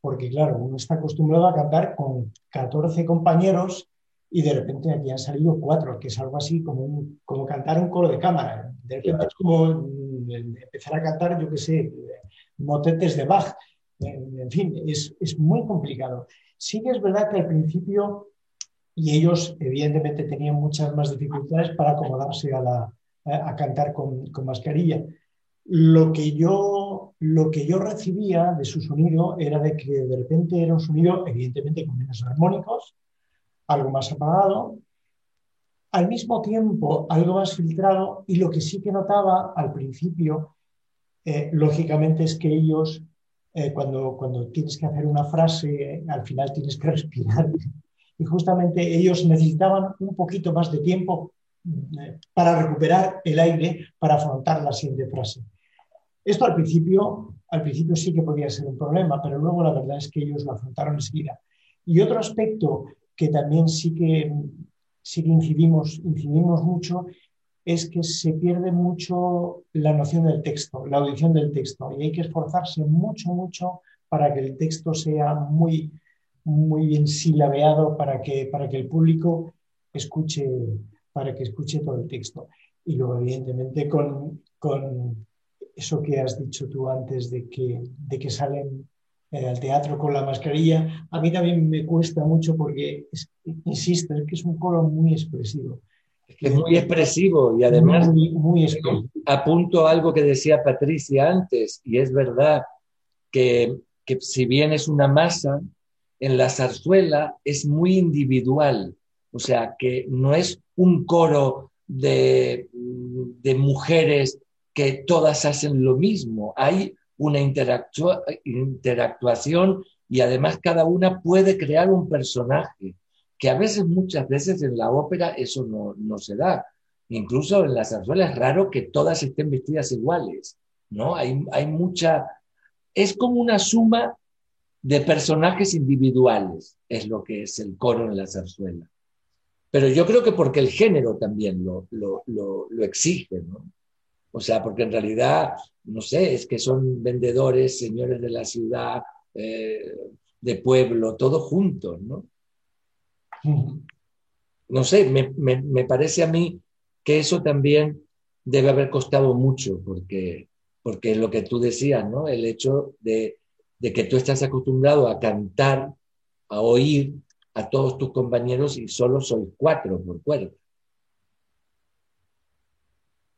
porque claro, uno está acostumbrado a cantar con 14 compañeros y de repente aquí han salido cuatro, que es algo así como, como cantar un coro de cámara. De repente es como mm, empezar a cantar, yo qué sé, motetes de Bach. En fin, es, es muy complicado. Sí que es verdad que al principio, y ellos evidentemente tenían muchas más dificultades para acomodarse a, la, a cantar con, con mascarilla, lo que yo, lo que yo recibía de su sonido era de que de repente era un sonido, evidentemente con menos armónicos, algo más apagado, al mismo tiempo algo más filtrado, y lo que sí que notaba al principio, eh, lógicamente, es que ellos, eh, cuando, cuando tienes que hacer una frase, al final tienes que respirar, y justamente ellos necesitaban un poquito más de tiempo eh, para recuperar el aire para afrontar la siguiente frase. Esto al principio, al principio sí que podía ser un problema, pero luego la verdad es que ellos lo afrontaron enseguida. Y otro aspecto que también sí que, sí que incidimos, incidimos mucho es que se pierde mucho la noción del texto, la audición del texto, y hay que esforzarse mucho, mucho para que el texto sea muy, muy bien silabeado para que, para que el público escuche, para que escuche todo el texto. Y luego, evidentemente, con, con eso que has dicho tú antes de que, de que salen eh, al teatro con la mascarilla, a mí también me cuesta mucho porque, insisto, es que es un coro muy expresivo. Es muy expresivo y además muy, apunto algo que decía Patricia antes, y es verdad que, que si bien es una masa, en la zarzuela es muy individual, o sea, que no es un coro de, de mujeres que todas hacen lo mismo, hay una interactuación y además cada una puede crear un personaje, que a veces, muchas veces en la ópera eso no, no se da. Incluso en la zarzuela es raro que todas estén vestidas iguales, ¿no? Hay, hay mucha... Es como una suma de personajes individuales, es lo que es el coro en la zarzuela. Pero yo creo que porque el género también lo, lo, lo, lo exige, ¿no? O sea, porque en realidad, no sé, es que son vendedores, señores de la ciudad, eh, de pueblo, todos juntos, ¿no? No sé, me, me, parece a mí que eso también debe haber costado mucho, porque, porque lo que tú decías, ¿no? El hecho de, de que tú estás acostumbrado a cantar, a oír a todos tus compañeros y solo sois cuatro por cuerpo.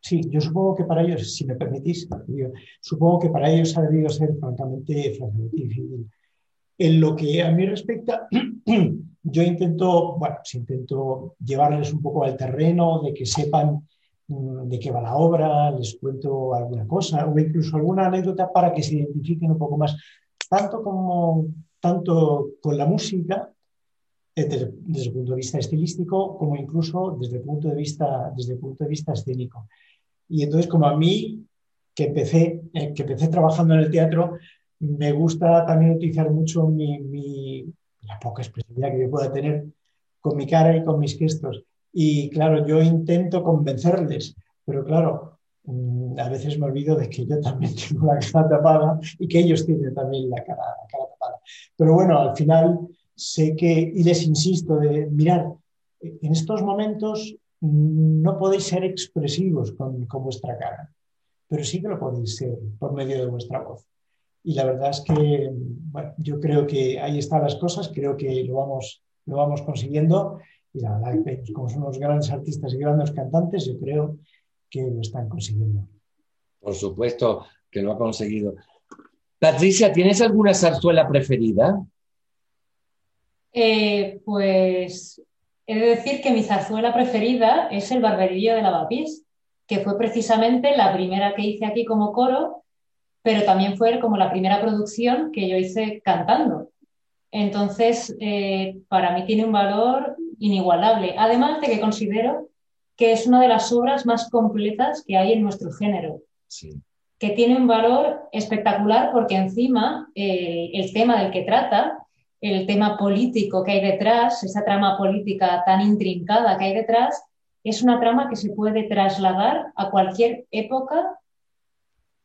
Sí, yo supongo que para ellos, si me permitís, supongo que para ellos ha debido ser francamente, difícil. En lo que a mí respecta, yo intento, bueno, pues intento llevarles un poco al terreno, de que sepan mm, de qué va la obra, les cuento alguna cosa o incluso alguna anécdota para que se identifiquen un poco más, tanto como tanto con la música eh, desde, desde, el punto de vista estilístico como incluso desde el punto de vista desde el punto de vista escénico. Y entonces, como a mí, que empecé, eh, que empecé trabajando en el teatro, me gusta también utilizar mucho mi, la poca expresividad que yo pueda tener con mi cara y con mis gestos. Y claro, yo intento convencerles, pero claro, mm, a veces me olvido de que yo también tengo la cara tapada y que ellos tienen también la cara, la cara tapada. Pero bueno, al final sé que, y les insisto, de mirar, en estos momentos no podéis ser expresivos con, vuestra cara, pero sí que lo podéis ser por medio de vuestra voz. Y la verdad es que bueno, yo creo que ahí están las cosas, creo que lo vamos, lo vamos consiguiendo y la verdad que como son unos grandes artistas y grandes cantantes, yo creo que lo están consiguiendo. Por supuesto que lo ha conseguido. Patricia, ¿tienes alguna zarzuela preferida? Eh, pues He de decir que mi zarzuela preferida es El Barberillo de Lavapiés, que fue precisamente la primera que hice aquí como coro, pero también fue como la primera producción que yo hice cantando. Entonces, eh, para mí tiene un valor inigualable, además de que considero que es una de las obras más completas que hay en nuestro género. Que tiene un valor espectacular porque encima eh, el tema del que trata el tema político que hay detrás, esa trama política tan intrincada que hay detrás, es una trama que se puede trasladar a cualquier época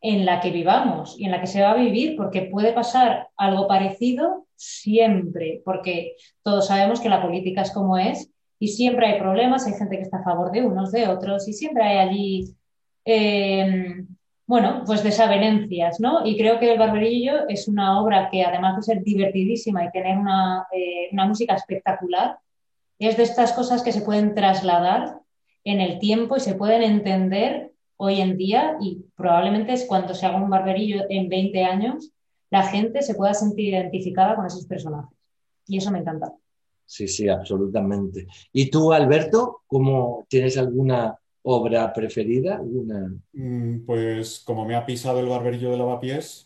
en la que vivamos y en la que se va a vivir, porque puede pasar algo parecido siempre, porque todos sabemos que la política es como es y siempre hay problemas, hay gente que está a favor de unos, de otros, y siempre hay allí eh, bueno, pues desavenencias, ¿no? Y creo que El Barberillo es una obra que además de ser divertidísima y tener una, eh, una música espectacular, es de estas cosas que se pueden trasladar en el tiempo y se pueden entender hoy en día y probablemente es cuando se haga un barberillo en 20 años, la gente se pueda sentir identificada con esos personajes. Y eso me encanta. Sí, sí, absolutamente. ¿Y tú, Alberto, cómo tienes alguna obra preferida? Una... Mm, pues como me ha pisado el barberillo de lavapiés,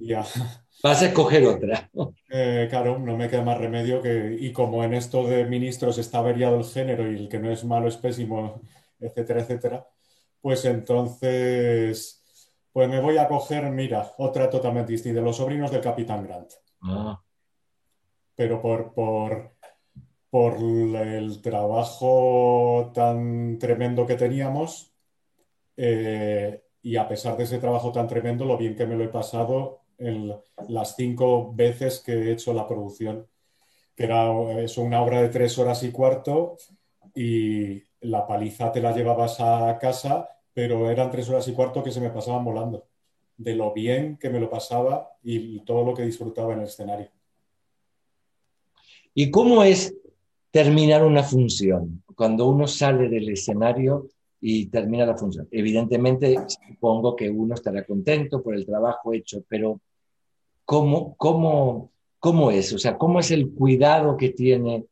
ya. Vas a escoger otra. Eh, claro, no me queda más remedio que, y como en esto de ministros está averiado el género y el que no es malo es pésimo, etcétera, etcétera, pues entonces, pues me voy a coger, mira, otra totalmente distinta, Los sobrinos del Capitán Grant. Ah. Pero por, por, por el trabajo tan tremendo que teníamos eh, y a pesar de ese trabajo tan tremendo, lo bien que me lo he pasado en las cinco veces que he hecho la producción que era eso, una obra de tres horas y cuarto y la paliza te la llevabas a casa, pero eran tres horas y cuarto que se me pasaban volando, de lo bien que me lo pasaba y todo lo que disfrutaba en el escenario. ¿Y cómo es terminar una función? Cuando uno sale del escenario y termina la función. Evidentemente, supongo que uno estará contento por el trabajo hecho, pero ¿cómo, cómo, cómo es? O sea, ¿cómo es el cuidado que, tiene,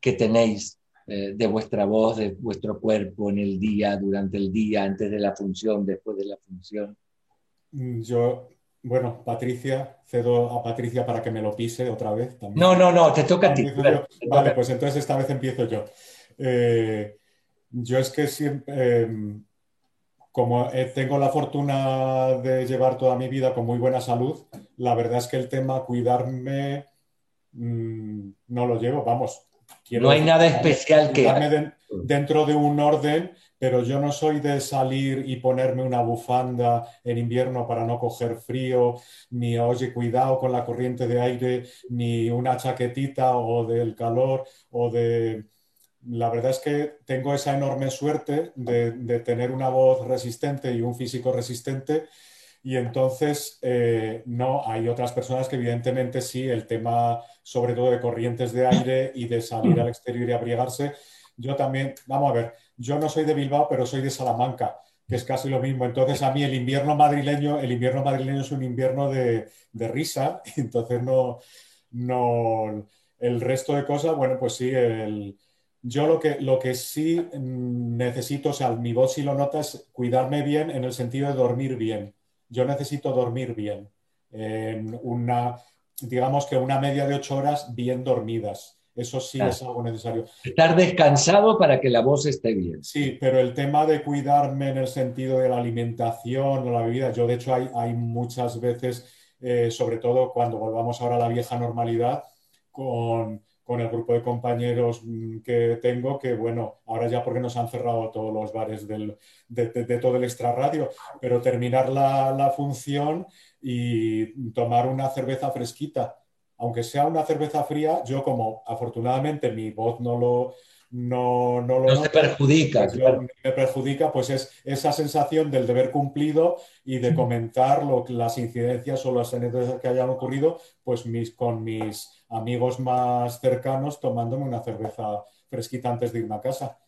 que tenéis eh, de vuestra voz, de vuestro cuerpo en el día, durante el día, antes de la función, después de la función? Mm, yo, bueno, Patricia, cedo a Patricia para que me lo pise otra vez. También. No, no, no, te toca a ti. Vale, pues entonces esta vez empiezo yo. Eh, yo es que siempre, em, como tengo la fortuna de llevar toda mi vida con muy buena salud, la verdad es que el tema cuidarme mm, no lo llevo, vamos. No hay nada especial que... dentro de un orden, pero yo no soy de salir y ponerme una bufanda en invierno para no coger frío, ni oye, cuidado con la corriente de aire, ni una chaquetita o del calor o de la verdad es que tengo esa enorme suerte de, tener una voz resistente y un físico resistente. Y entonces, eh, no, hay otras personas que evidentemente sí, el tema sobre todo de corrientes de aire y de salir al exterior y abrigarse. Yo también, vamos a ver, yo no soy de Bilbao, pero soy de Salamanca, que es casi lo mismo. Entonces, a mí el invierno madrileño, el invierno madrileño es un invierno de, de risa, entonces no, no, el resto de cosas, bueno, pues sí, el, yo lo que, lo que sí mm, necesito, o sea, mi voz sí lo nota, es cuidarme bien en el sentido de dormir bien. Yo necesito dormir bien. En una, digamos que una media de ocho horas bien dormidas. Eso sí es algo necesario. Estar descansado para que la voz esté bien. Sí, pero el tema de cuidarme en el sentido de la alimentación o la bebida, yo de hecho hay, hay muchas veces, eh, sobre todo cuando volvamos ahora a la vieja normalidad, con, con el grupo de compañeros mm, que tengo, que bueno, ahora ya porque nos han cerrado todos los bares del, de, todo el extrarradio, pero terminar la, la, función y tomar una cerveza fresquita. Aunque sea una cerveza fría, yo como afortunadamente mi voz no lo, no, no, lo no se perjudica. Me perjudica, pues es esa sensación del deber cumplido y de comentar lo, las incidencias o las anécdotas que hayan ocurrido, pues mis, con mis amigos más cercanos tomándome una cerveza fresquita antes de irme a casa.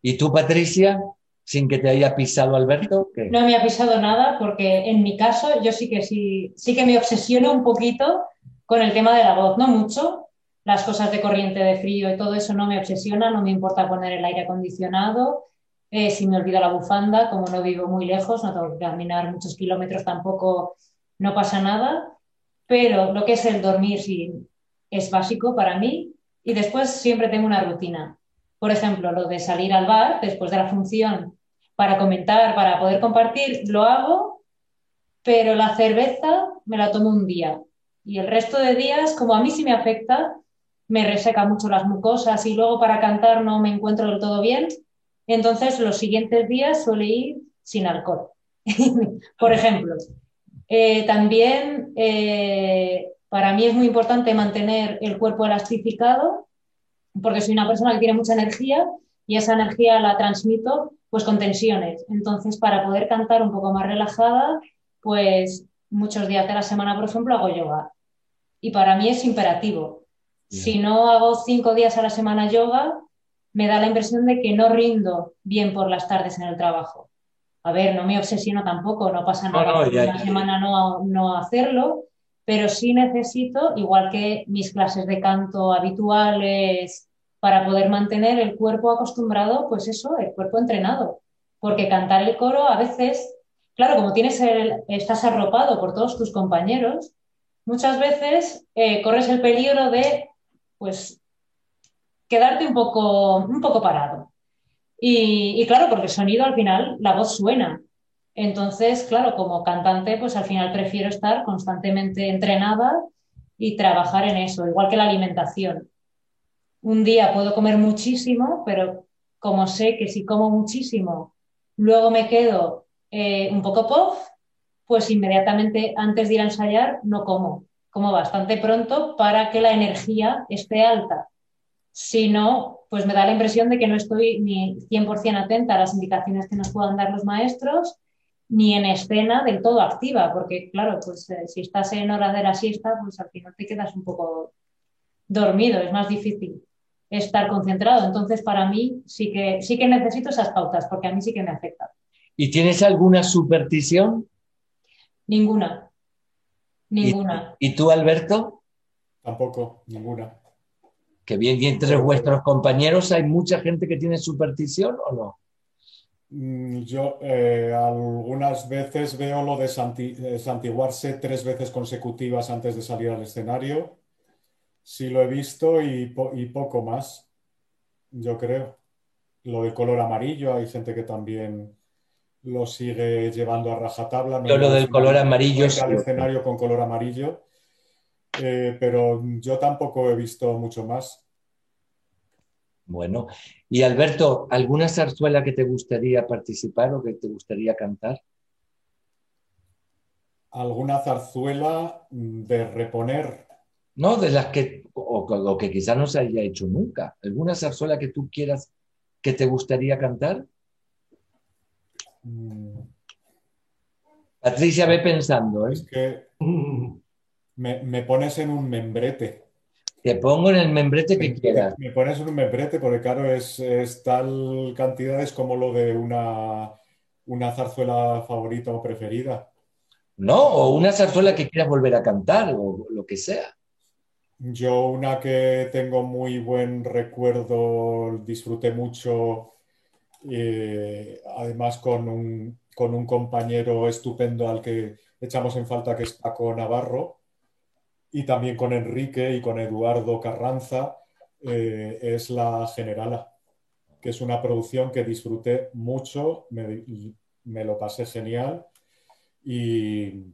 ¿Y tú, Patricia? Sin que te haya pisado Alberto? No me ha pisado nada porque en mi caso yo sí que sí, que me obsesiono un poquito con el tema de la voz, no mucho, las cosas de corriente de frío y todo eso no me obsesiona, no me importa poner el aire acondicionado, eh, si me olvido la bufanda, como no vivo muy lejos, no tengo que caminar muchos kilómetros tampoco, no pasa nada, pero lo que es el dormir sí, es básico para mí y después siempre tengo una rutina. Por ejemplo, lo de salir al bar después de la función para comentar, para poder compartir, lo hago, pero la cerveza me la tomo un día. Y el resto de días, como a mí sí me afecta, me reseca mucho las mucosas y luego para cantar no me encuentro del todo bien. Entonces, los siguientes días suele ir sin alcohol. Por ejemplo, eh, también eh, para mí es muy importante mantener el cuerpo elastificado porque soy una persona que tiene mucha energía y esa energía la transmito pues con tensiones. Entonces, para poder cantar un poco más relajada, pues muchos días de la semana, por ejemplo, hago yoga. Y para mí es imperativo. Si no hago cinco días a la semana yoga, me da la impresión de que no rindo bien por las tardes en el trabajo. A ver, no me obsesiono tampoco, no pasa nada una semana no, no hacerlo, pero sí necesito, igual que mis clases de canto habituales, para poder mantener el cuerpo acostumbrado, pues eso, el cuerpo entrenado. Porque cantar el coro a veces, claro, como tienes el, estás arropado por todos tus compañeros, muchas veces eh, corres el peligro de pues quedarte un poco, un poco parado. Y, claro, porque el sonido al final, la voz suena. Entonces, claro, como cantante, pues al final prefiero estar constantemente entrenada y trabajar en eso, igual que la alimentación. Un día puedo comer muchísimo, pero como sé que si como muchísimo, luego me quedo eh, un poco pof, pues inmediatamente antes de ir a ensayar no como como bastante pronto para que la energía esté alta. Si no, pues me da la impresión de que no estoy ni 100% atenta a las indicaciones que nos puedan dar los maestros, ni en escena del todo activa, porque claro, pues eh, si estás en hora de la siesta, pues al final te quedas un poco dormido, es más difícil estar concentrado. Entonces, para mí sí que, sí que necesito esas pautas, porque a mí sí que me afecta. ¿Y tienes alguna superstición? Ninguna. Ninguna. ¿Y, tú, Alberto? Tampoco, ninguna. Que bien, y entre vuestros compañeros hay mucha gente que tiene superstición o no? Mm, yo eh, algunas veces veo lo de santiguarse tres veces consecutivas antes de salir al escenario. Sí lo he visto y, poco más, yo creo. Lo de color amarillo, hay gente que también lo sigue llevando a rajatabla. No lo del color amarillo. al escenario con color amarillo. Eh, pero yo tampoco he visto mucho más. Bueno, y Alberto, ¿alguna zarzuela que te gustaría participar o que te gustaría cantar? ¿Alguna zarzuela de reponer? No, de las que, o, que quizá no se haya hecho nunca. ¿Alguna zarzuela que tú quieras que te gustaría cantar? Mm. Patricia, ve pensando. ¿eh? Es que me, pones en un membrete. Te pongo en el membrete que quieras. Me pones en un membrete porque, claro, es, es tal cantidades como lo de una, una zarzuela favorita o preferida. No, o una zarzuela que quieras volver a cantar o lo que sea. Yo una que tengo muy buen recuerdo, disfruté mucho, eh, además con un, con un, compañero estupendo al que echamos en falta, que es Paco Navarro, y también con Enrique y con Eduardo Carranza, eh, es La Generala, que es una producción que disfruté mucho, me, me lo pasé genial y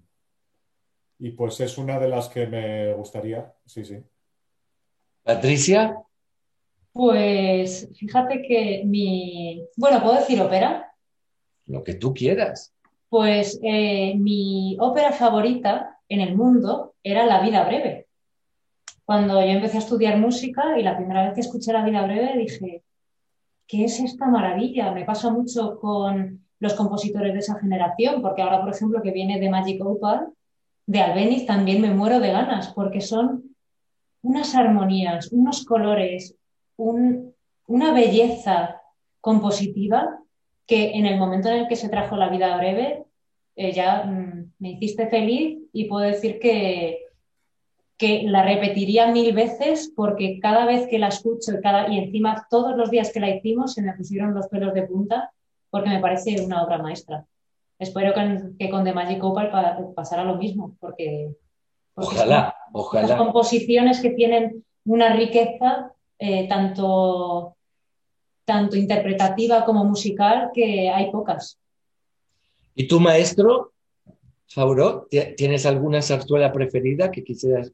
y pues es una de las que me gustaría, sí, sí. Patricia. Pues fíjate que mi, bueno, ¿puedo decir ópera? Lo que tú quieras. Pues eh, mi ópera favorita en el mundo era La vida breve. Cuando yo empecé a estudiar música y la primera vez que escuché La vida breve dije, ¿qué es esta maravilla? Me pasa mucho con los compositores de esa generación, porque ahora, por ejemplo, que viene de Magic Opal, de Albeniz también me muero de ganas, porque son unas armonías, unos colores, una belleza compositiva que en el momento en el que se trajo la vida breve eh, ya mm, me hiciste feliz y puedo decir que, que la repetiría mil veces porque cada vez que la escucho y, cada, y encima todos los días que la hicimos se me pusieron los pelos de punta porque me parece una obra maestra espero que, con The Magic Opal pasara lo mismo, porque, ojalá, ojalá. Las composiciones que tienen una riqueza eh, tanto, tanto interpretativa como musical que hay pocas. ¿Y tu maestro, Fauro, tienes alguna zarzuela preferida que quisieras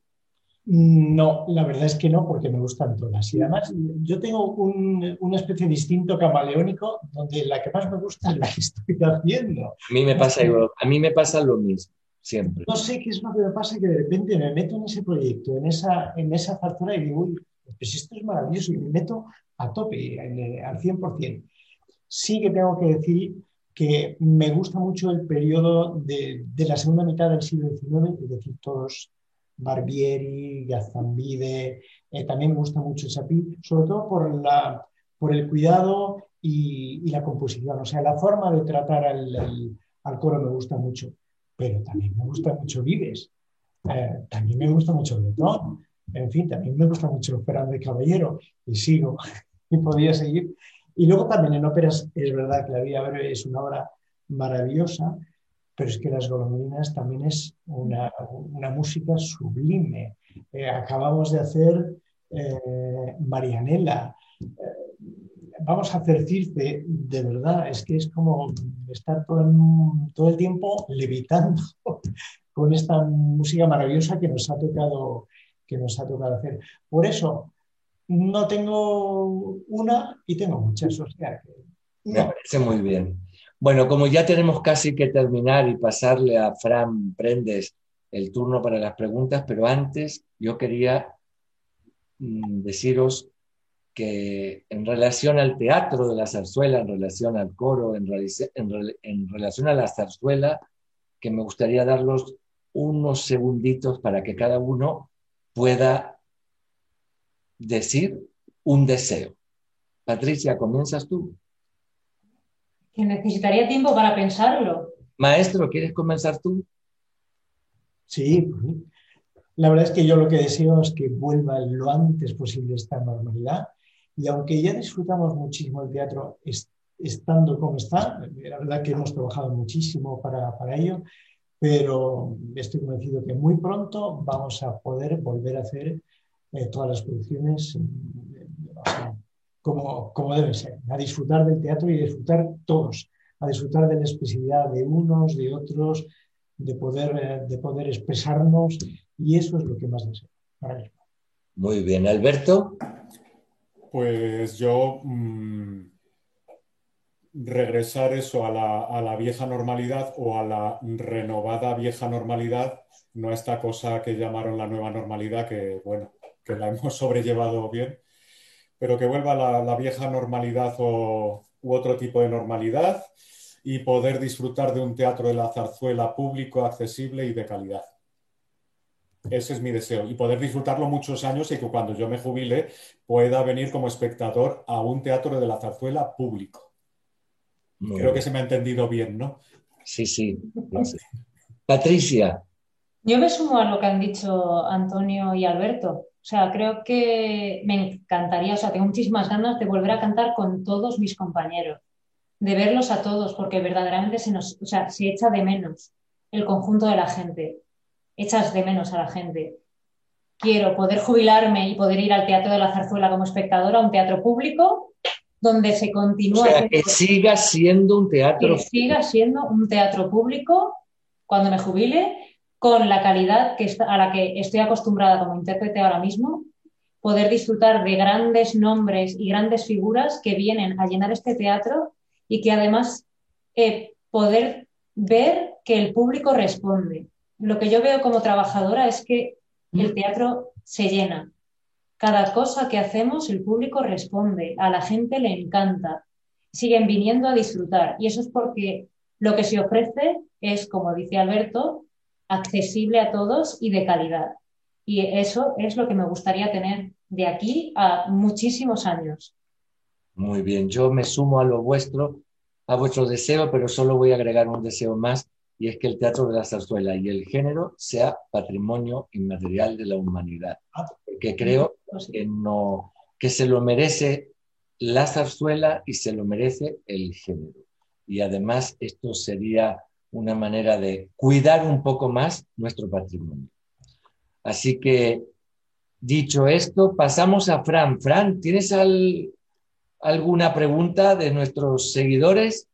no, la verdad es que no, porque me gustan todas. Y además, yo tengo un, una especie distinto camaleónico, donde la que más me gusta es la que estoy haciendo. A mí me pasa a mí me pasa lo mismo, siempre. No sé qué es lo que me pasa, que de repente me meto en ese proyecto, en esa, en esa factura y digo, uy, pues esto es maravilloso, y me meto a tope, al 100%. Sí que tengo que decir que me gusta mucho el periodo de, de la segunda mitad del siglo XIX, es decir, todos Barbieri, Gazambide, eh, también me gusta mucho Sapí, sobre todo por, la, por el cuidado y, la composición, o sea, la forma de tratar al, coro me gusta mucho, pero también me gusta mucho Vives, eh, también me gusta mucho Bretón, en fin, también me gusta mucho de Caballero, y sigo, y podía seguir. Y luego también en óperas, es verdad que La Vida Breve es una obra maravillosa, pero es que Las golondrinas también es una, música sublime. Eh, acabamos de hacer eh, Marianela. Eh, vamos a hacer Circe, de verdad, es que es como estar todo, todo el tiempo levitando con esta música maravillosa que nos ha tocado, que nos ha tocado hacer. Por eso, no tengo una y tengo muchas, o sea Me parece muy bien. Bueno, como ya tenemos casi que terminar y pasarle a Fran Prendes el turno para las preguntas, pero antes yo quería mm, deciros que en relación al teatro de la zarzuela, en relación al coro, en, en relación a la zarzuela, que me gustaría darlos unos segunditos para que cada uno pueda decir un deseo. Patricia, ¿comienzas tú? Que necesitaría tiempo para pensarlo. Maestro, ¿quieres comenzar tú? Sí, la verdad es que yo lo que deseo es que vuelva lo antes posible esta normalidad y aunque ya disfrutamos muchísimo el teatro estando como está, la verdad que hemos trabajado muchísimo para, para ello, pero estoy convencido que muy pronto vamos a poder volver a hacer eh, todas las producciones eh, como, como deben ser, a disfrutar del teatro y disfrutar todos, a disfrutar de la expresividad de unos, de otros, de poder, eh, de poder expresarnos y eso es lo que más deseo Muy bien, Alberto. Pues yo mm, regresar eso a la, vieja normalidad o a la renovada vieja normalidad, no a esta cosa que llamaron la nueva normalidad, que bueno, que la hemos sobrellevado bien, pero que vuelva a la, vieja normalidad o, u otro tipo de normalidad y poder disfrutar de un teatro de la zarzuela público, accesible y de calidad. Ese es mi deseo. Y poder disfrutarlo muchos años y que cuando yo me jubile pueda venir como espectador a un teatro de la zarzuela público. Creo que se me ha entendido bien, ¿no? Sí, sí. Patricia. Yo me sumo a lo que han dicho Antonio y Alberto. O sea, creo que me encantaría, o sea, tengo muchísimas ganas de volver a cantar con todos mis compañeros, de verlos a todos, porque verdaderamente se nos, o sea, se echa de menos el conjunto de la gente echas de menos a la gente. Quiero poder jubilarme y poder ir al Teatro de la Zarzuela como espectadora, a un teatro público, donde se continúa. O sea, que siga siendo un teatro. Que siga siendo un teatro público cuando me jubile, con la calidad que a la que estoy acostumbrada como intérprete ahora mismo, poder disfrutar de grandes nombres y grandes figuras que vienen a llenar este teatro y que además eh, poder ver que el público responde lo que yo veo como trabajadora es que el mm. teatro se llena. Cada cosa que hacemos, el público responde, a la gente le encanta, siguen viniendo a disfrutar. Y eso es porque lo que se ofrece es, como dice Alberto, accesible a todos y de calidad. Y eso es lo que me gustaría tener de aquí a muchísimos años. Muy bien, yo me sumo a lo vuestro, a vuestro deseo, pero solo voy a agregar un deseo más y es que el teatro de la zarzuela y el género sea patrimonio inmaterial de la humanidad. Ah, porque creo que, no, que se lo merece la zarzuela y se lo merece el género. Y además esto sería una manera de cuidar un poco más nuestro patrimonio. Así que, dicho esto, pasamos a Fran. Fran, ¿tienes alguna pregunta de nuestros seguidores?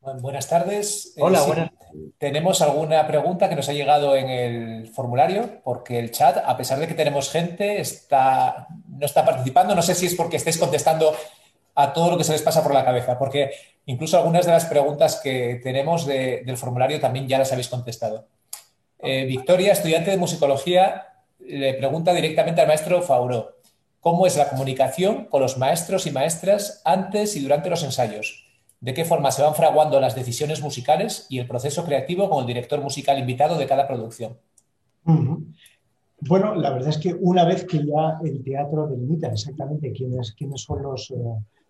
Buenas tardes. Eh, Hola, buenas. Tenemos alguna pregunta que nos ha llegado en el formulario, porque el chat, a pesar de que tenemos gente, está, no está participando. No sé si es porque estáis contestando a todo lo que se les pasa por la cabeza, porque incluso algunas de las preguntas que tenemos del formulario también ya las habéis contestado. Eh, Victoria, estudiante de musicología, le pregunta directamente al maestro Fauro, ¿cómo es la comunicación con los maestros y maestras antes y durante los ensayos? de qué forma se van fraguando las decisiones musicales y el proceso creativo con el director musical invitado de cada producción. Bueno, la verdad es que una vez que ya el teatro delimita exactamente quiénes, quiénes son los, eh,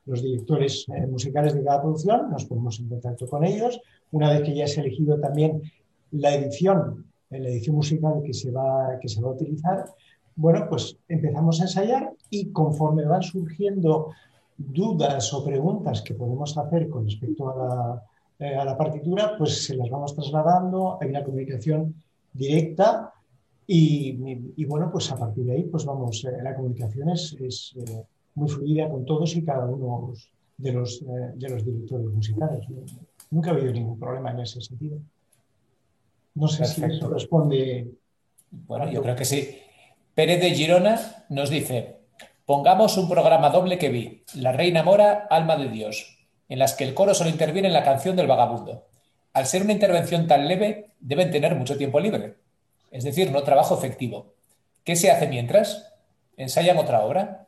los directores eh, musicales de cada producción, nos ponemos en contacto con ellos. Una vez que ya se ha elegido también la edición, la edición musical que se va, que se va a utilizar, bueno, pues empezamos a ensayar y conforme van surgiendo dudas o preguntas que podemos hacer con respecto a la, eh, a la partitura, pues se las vamos trasladando, hay una comunicación directa y, y, bueno, pues a partir de ahí, pues vamos, eh, la comunicación es, eh, muy fluida con todos y cada uno de los, de los directores musicales. Nunca ha habido ningún problema en ese sentido. No sé si eso responde. Bueno, yo creo que sí. Pérez de Girona nos dice, Pongamos un programa doble que vi, La Reina Mora, Alma de Dios, en las que el coro solo interviene en la canción del vagabundo. al ser una intervención tan leve, deben tener mucho tiempo libre, es decir, no trabajo efectivo. ¿Qué se hace mientras? ¿Ensayan otra obra?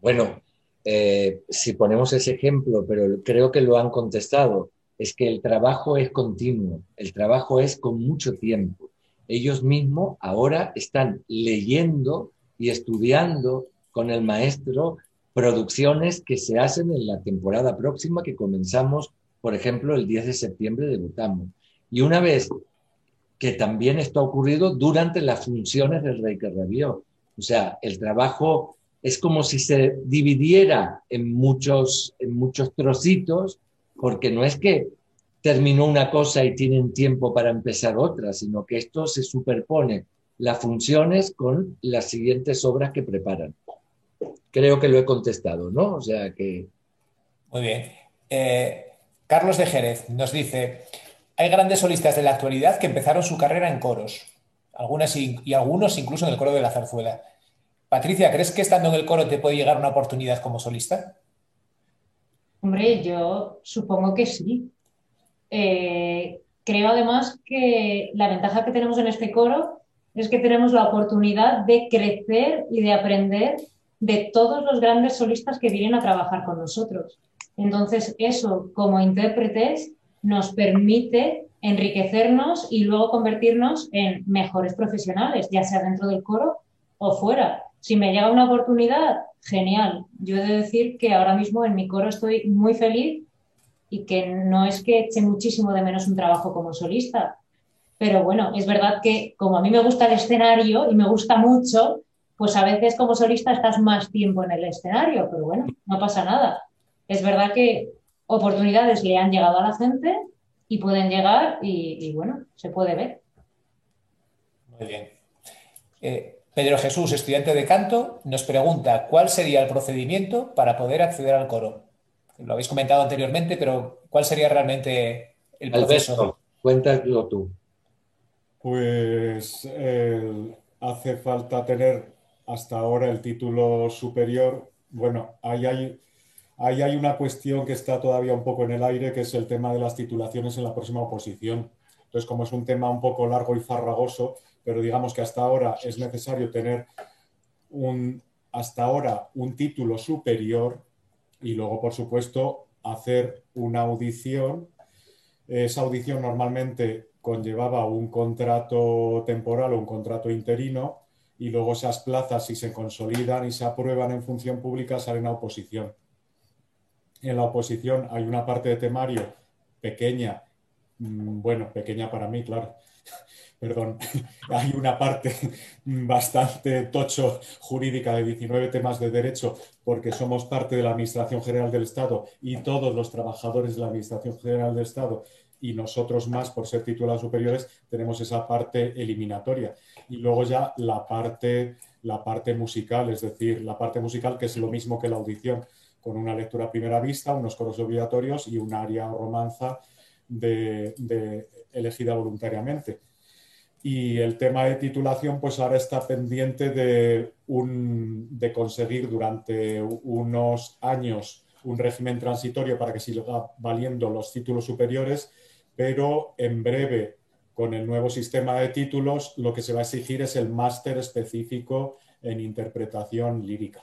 Bueno, eh, si ponemos ese ejemplo, pero creo que lo han contestado, es que el trabajo es continuo, el trabajo es con mucho tiempo. Ellos mismos ahora están leyendo y estudiando con el maestro producciones que se hacen en la temporada próxima que comenzamos, por ejemplo, el 10 de septiembre debutamos. Y una vez que también está ocurrido durante las funciones del Rey que rabió. O sea, el trabajo es como si se dividiera en muchos, en muchos trocitos, porque no es que terminó una cosa y tienen tiempo para empezar otra, sino que esto se superpone las funciones con las siguientes obras que preparan. Creo que lo he contestado, ¿no? O sea que... Muy bien. Eh, Carlos de Jerez nos dice, hay grandes solistas de la actualidad que empezaron su carrera en coros, algunas y algunos incluso en el coro de la zarzuela. Patricia, ¿crees que estando en el coro te puede llegar una oportunidad como solista? Hombre, yo supongo que sí. Eh, creo además que la ventaja que tenemos en este coro es que tenemos la oportunidad de crecer y de aprender de todos los grandes solistas que vienen a trabajar con nosotros. Entonces, eso como intérpretes nos permite enriquecernos y luego convertirnos en mejores profesionales, ya sea dentro del coro o fuera. Si me llega una oportunidad, genial. Yo he de decir que ahora mismo en mi coro estoy muy feliz y que no es que eche muchísimo de menos un trabajo como solista. Pero bueno, es verdad que como a mí me gusta el escenario y me gusta mucho, pues a veces como solista estás más tiempo en el escenario, pero bueno, no pasa nada. Es verdad que oportunidades le han llegado a la gente y pueden llegar y, bueno, se puede ver. Muy bien. Eh, Pedro Jesús, estudiante de canto, nos pregunta cuál sería el procedimiento para poder acceder al coro. Lo habéis comentado anteriormente, pero ¿cuál sería realmente el proceso? cuéntalo tú. Pues hace falta tener hasta ahora el título superior. Bueno, ahí hay, ahí hay una cuestión que está todavía un poco en el aire, que es el tema de las titulaciones en la próxima oposición. Entonces, como es un tema un poco largo y farragoso, pero digamos que hasta ahora es necesario tener un, hasta ahora un título superior y luego, por supuesto, hacer una audición. Esa audición normalmente conllevaba un contrato temporal o un contrato interino y luego esas plazas, si se consolidan y se aprueban en función pública, salen a oposición. En la oposición hay una parte de temario pequeña, mm, bueno, pequeña para mí, claro, perdón, hay una parte bastante tocho jurídica de 19 temas de derecho porque somos parte de la Administración General del Estado y todos los trabajadores de la Administración General del Estado y nosotros más por ser titulados superiores tenemos esa parte eliminatoria. Y luego ya la parte, la parte musical, es decir, la parte musical que es lo mismo que la audición, con una lectura a primera vista, unos coros obligatorios y un área o romanza elegida voluntariamente. Y el tema de titulación, pues ahora está pendiente de, un, de conseguir durante unos años un régimen transitorio para que siga valiendo los títulos superiores, pero en breve, con el nuevo sistema de títulos, lo que se va a exigir es el máster específico en interpretación lírica.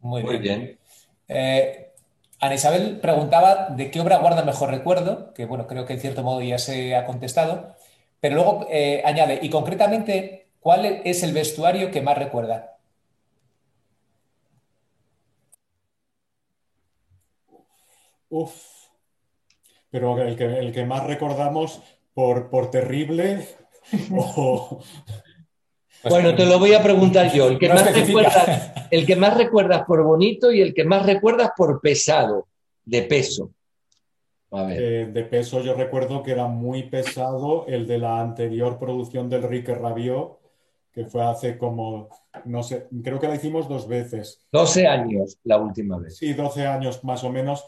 Muy bien. Eh, Ana Isabel preguntaba de qué obra guarda mejor recuerdo, que bueno, creo que en cierto modo ya se ha contestado, pero luego eh, añade, y concretamente, ¿cuál es el vestuario que más recuerda? Uf, pero el que, el que más recordamos por, por terrible o, bueno, te lo voy a preguntar yo. El que, más recuerdas, el que más recuerdas por bonito y el que más recuerdas por pesado, de peso. Eh, de peso yo recuerdo que era muy pesado el de la anterior producción del Rique Rabió, que fue hace como, no sé, creo que la hicimos dos veces. 12 años la última vez. Sí, 12 años más o menos.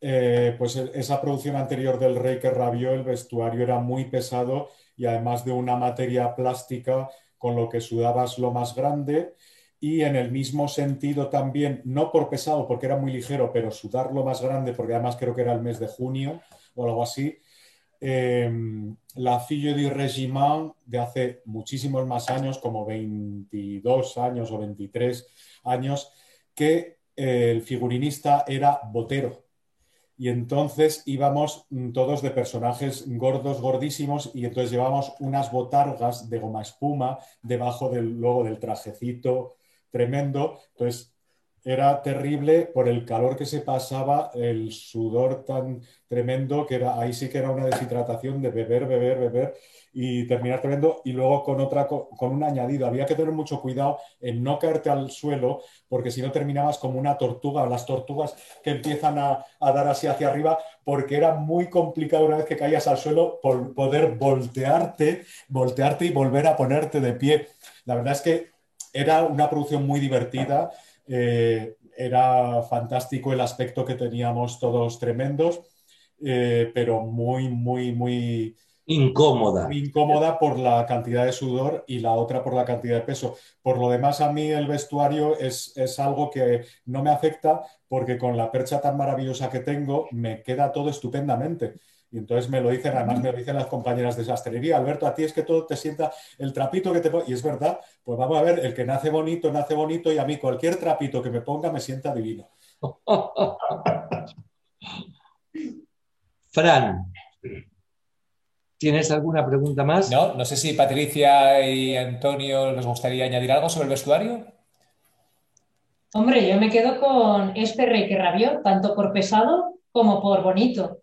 Eh, pues esa producción anterior del Rey que rabió, el vestuario era muy pesado y además de una materia plástica con lo que sudabas lo más grande y en el mismo sentido también, no por pesado porque era muy ligero, pero sudarlo más grande porque además creo que era el mes de junio o algo así, eh, la Fille du Régiment de hace muchísimos más años, como 22 años o 23 años, que eh, el figurinista era Botero. Y entonces íbamos mm, todos de personajes gordos, gordísimos, y entonces llevábamos unas botargas de goma espuma debajo del logo del trajecito tremendo. Entonces era terrible por el calor que se pasaba, el sudor tan tremendo que era, ahí sí que era una deshidratación de beber, beber, beber y terminar tremendo y luego con otra con un añadido. Había que tener mucho cuidado en no caerte al suelo porque si no terminabas como una tortuga las tortugas que empiezan a, a, dar así hacia arriba porque era muy complicado una vez que caías al suelo por poder voltearte, voltearte y volver a ponerte de pie. La verdad es que era una producción muy divertida eh, era fantástico el aspecto que teníamos todos tremendos, eh, pero muy, muy, muy incómoda. incómoda por la cantidad de sudor y la otra por la cantidad de peso. Por lo demás, a mí el vestuario es, es algo que no me afecta porque con la percha tan maravillosa que tengo me queda todo estupendamente. Y entonces me lo dicen, además me lo dicen las compañeras de sastrería, Alberto, a ti es que todo te sienta el trapito que te Y es verdad, pues vamos a ver, el que nace bonito, nace bonito y a mí cualquier trapito que me ponga me sienta divino. Fran, ¿tienes alguna pregunta más? No, no sé si Patricia y Antonio les gustaría añadir algo sobre el vestuario. Hombre, yo me quedo con este rey que rabió, tanto por pesado como por bonito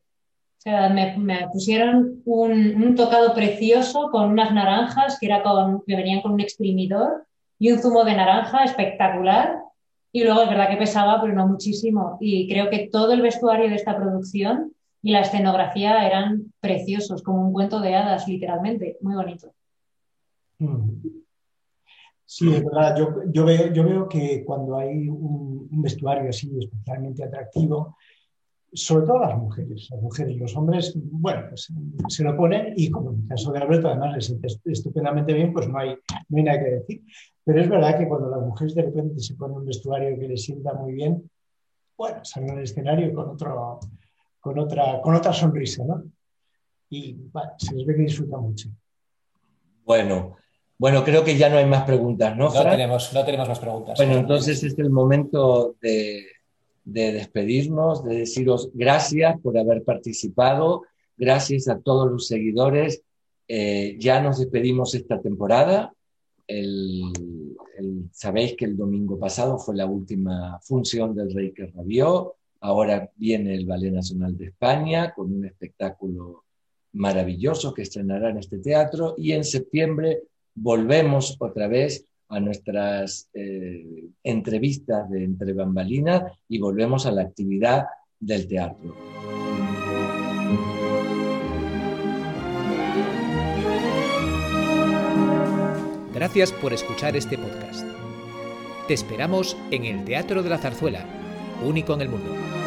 me, pusieron un, tocado precioso con unas naranjas que, era con, venían con un exprimidor y un zumo de naranja espectacular. Y luego es verdad que pesaba, pero no muchísimo. Y creo que todo el vestuario de esta producción y la escenografía eran preciosos, como un cuento de hadas, literalmente. Muy bonito. Mm. Sí, es verdad. Yo, veo, yo veo que cuando hay un vestuario así especialmente atractivo, sobre todo las mujeres, las mujeres, los hombres, bueno, pues, se lo ponen y como en el caso de Alberto además les siente estupendamente bien, pues no hay, no hay nada que decir. Pero es verdad que cuando las mujeres de repente se ponen un vestuario que les sienta muy bien, bueno, salen al escenario con, otro, con, otra, con otra sonrisa, ¿no? Y bueno, se les ve que disfrutan mucho. Bueno, bueno, creo que ya no hay más preguntas, ¿no? No tenemos, no tenemos más preguntas. Bueno, entonces es el momento de de despedirnos, de deciros gracias por haber participado, gracias a todos los seguidores. Eh, ya nos despedimos esta temporada. sabéis que el domingo pasado fue la última función del Rey que rabió. Ahora viene el Ballet Nacional de España con un espectáculo maravilloso que estrenará en este teatro y en septiembre volvemos otra vez a nuestras eh, entrevistas de entre bambalinas y volvemos a la actividad del teatro. Gracias por escuchar este podcast. Te esperamos en el Teatro de la Zarzuela, único en el mundo.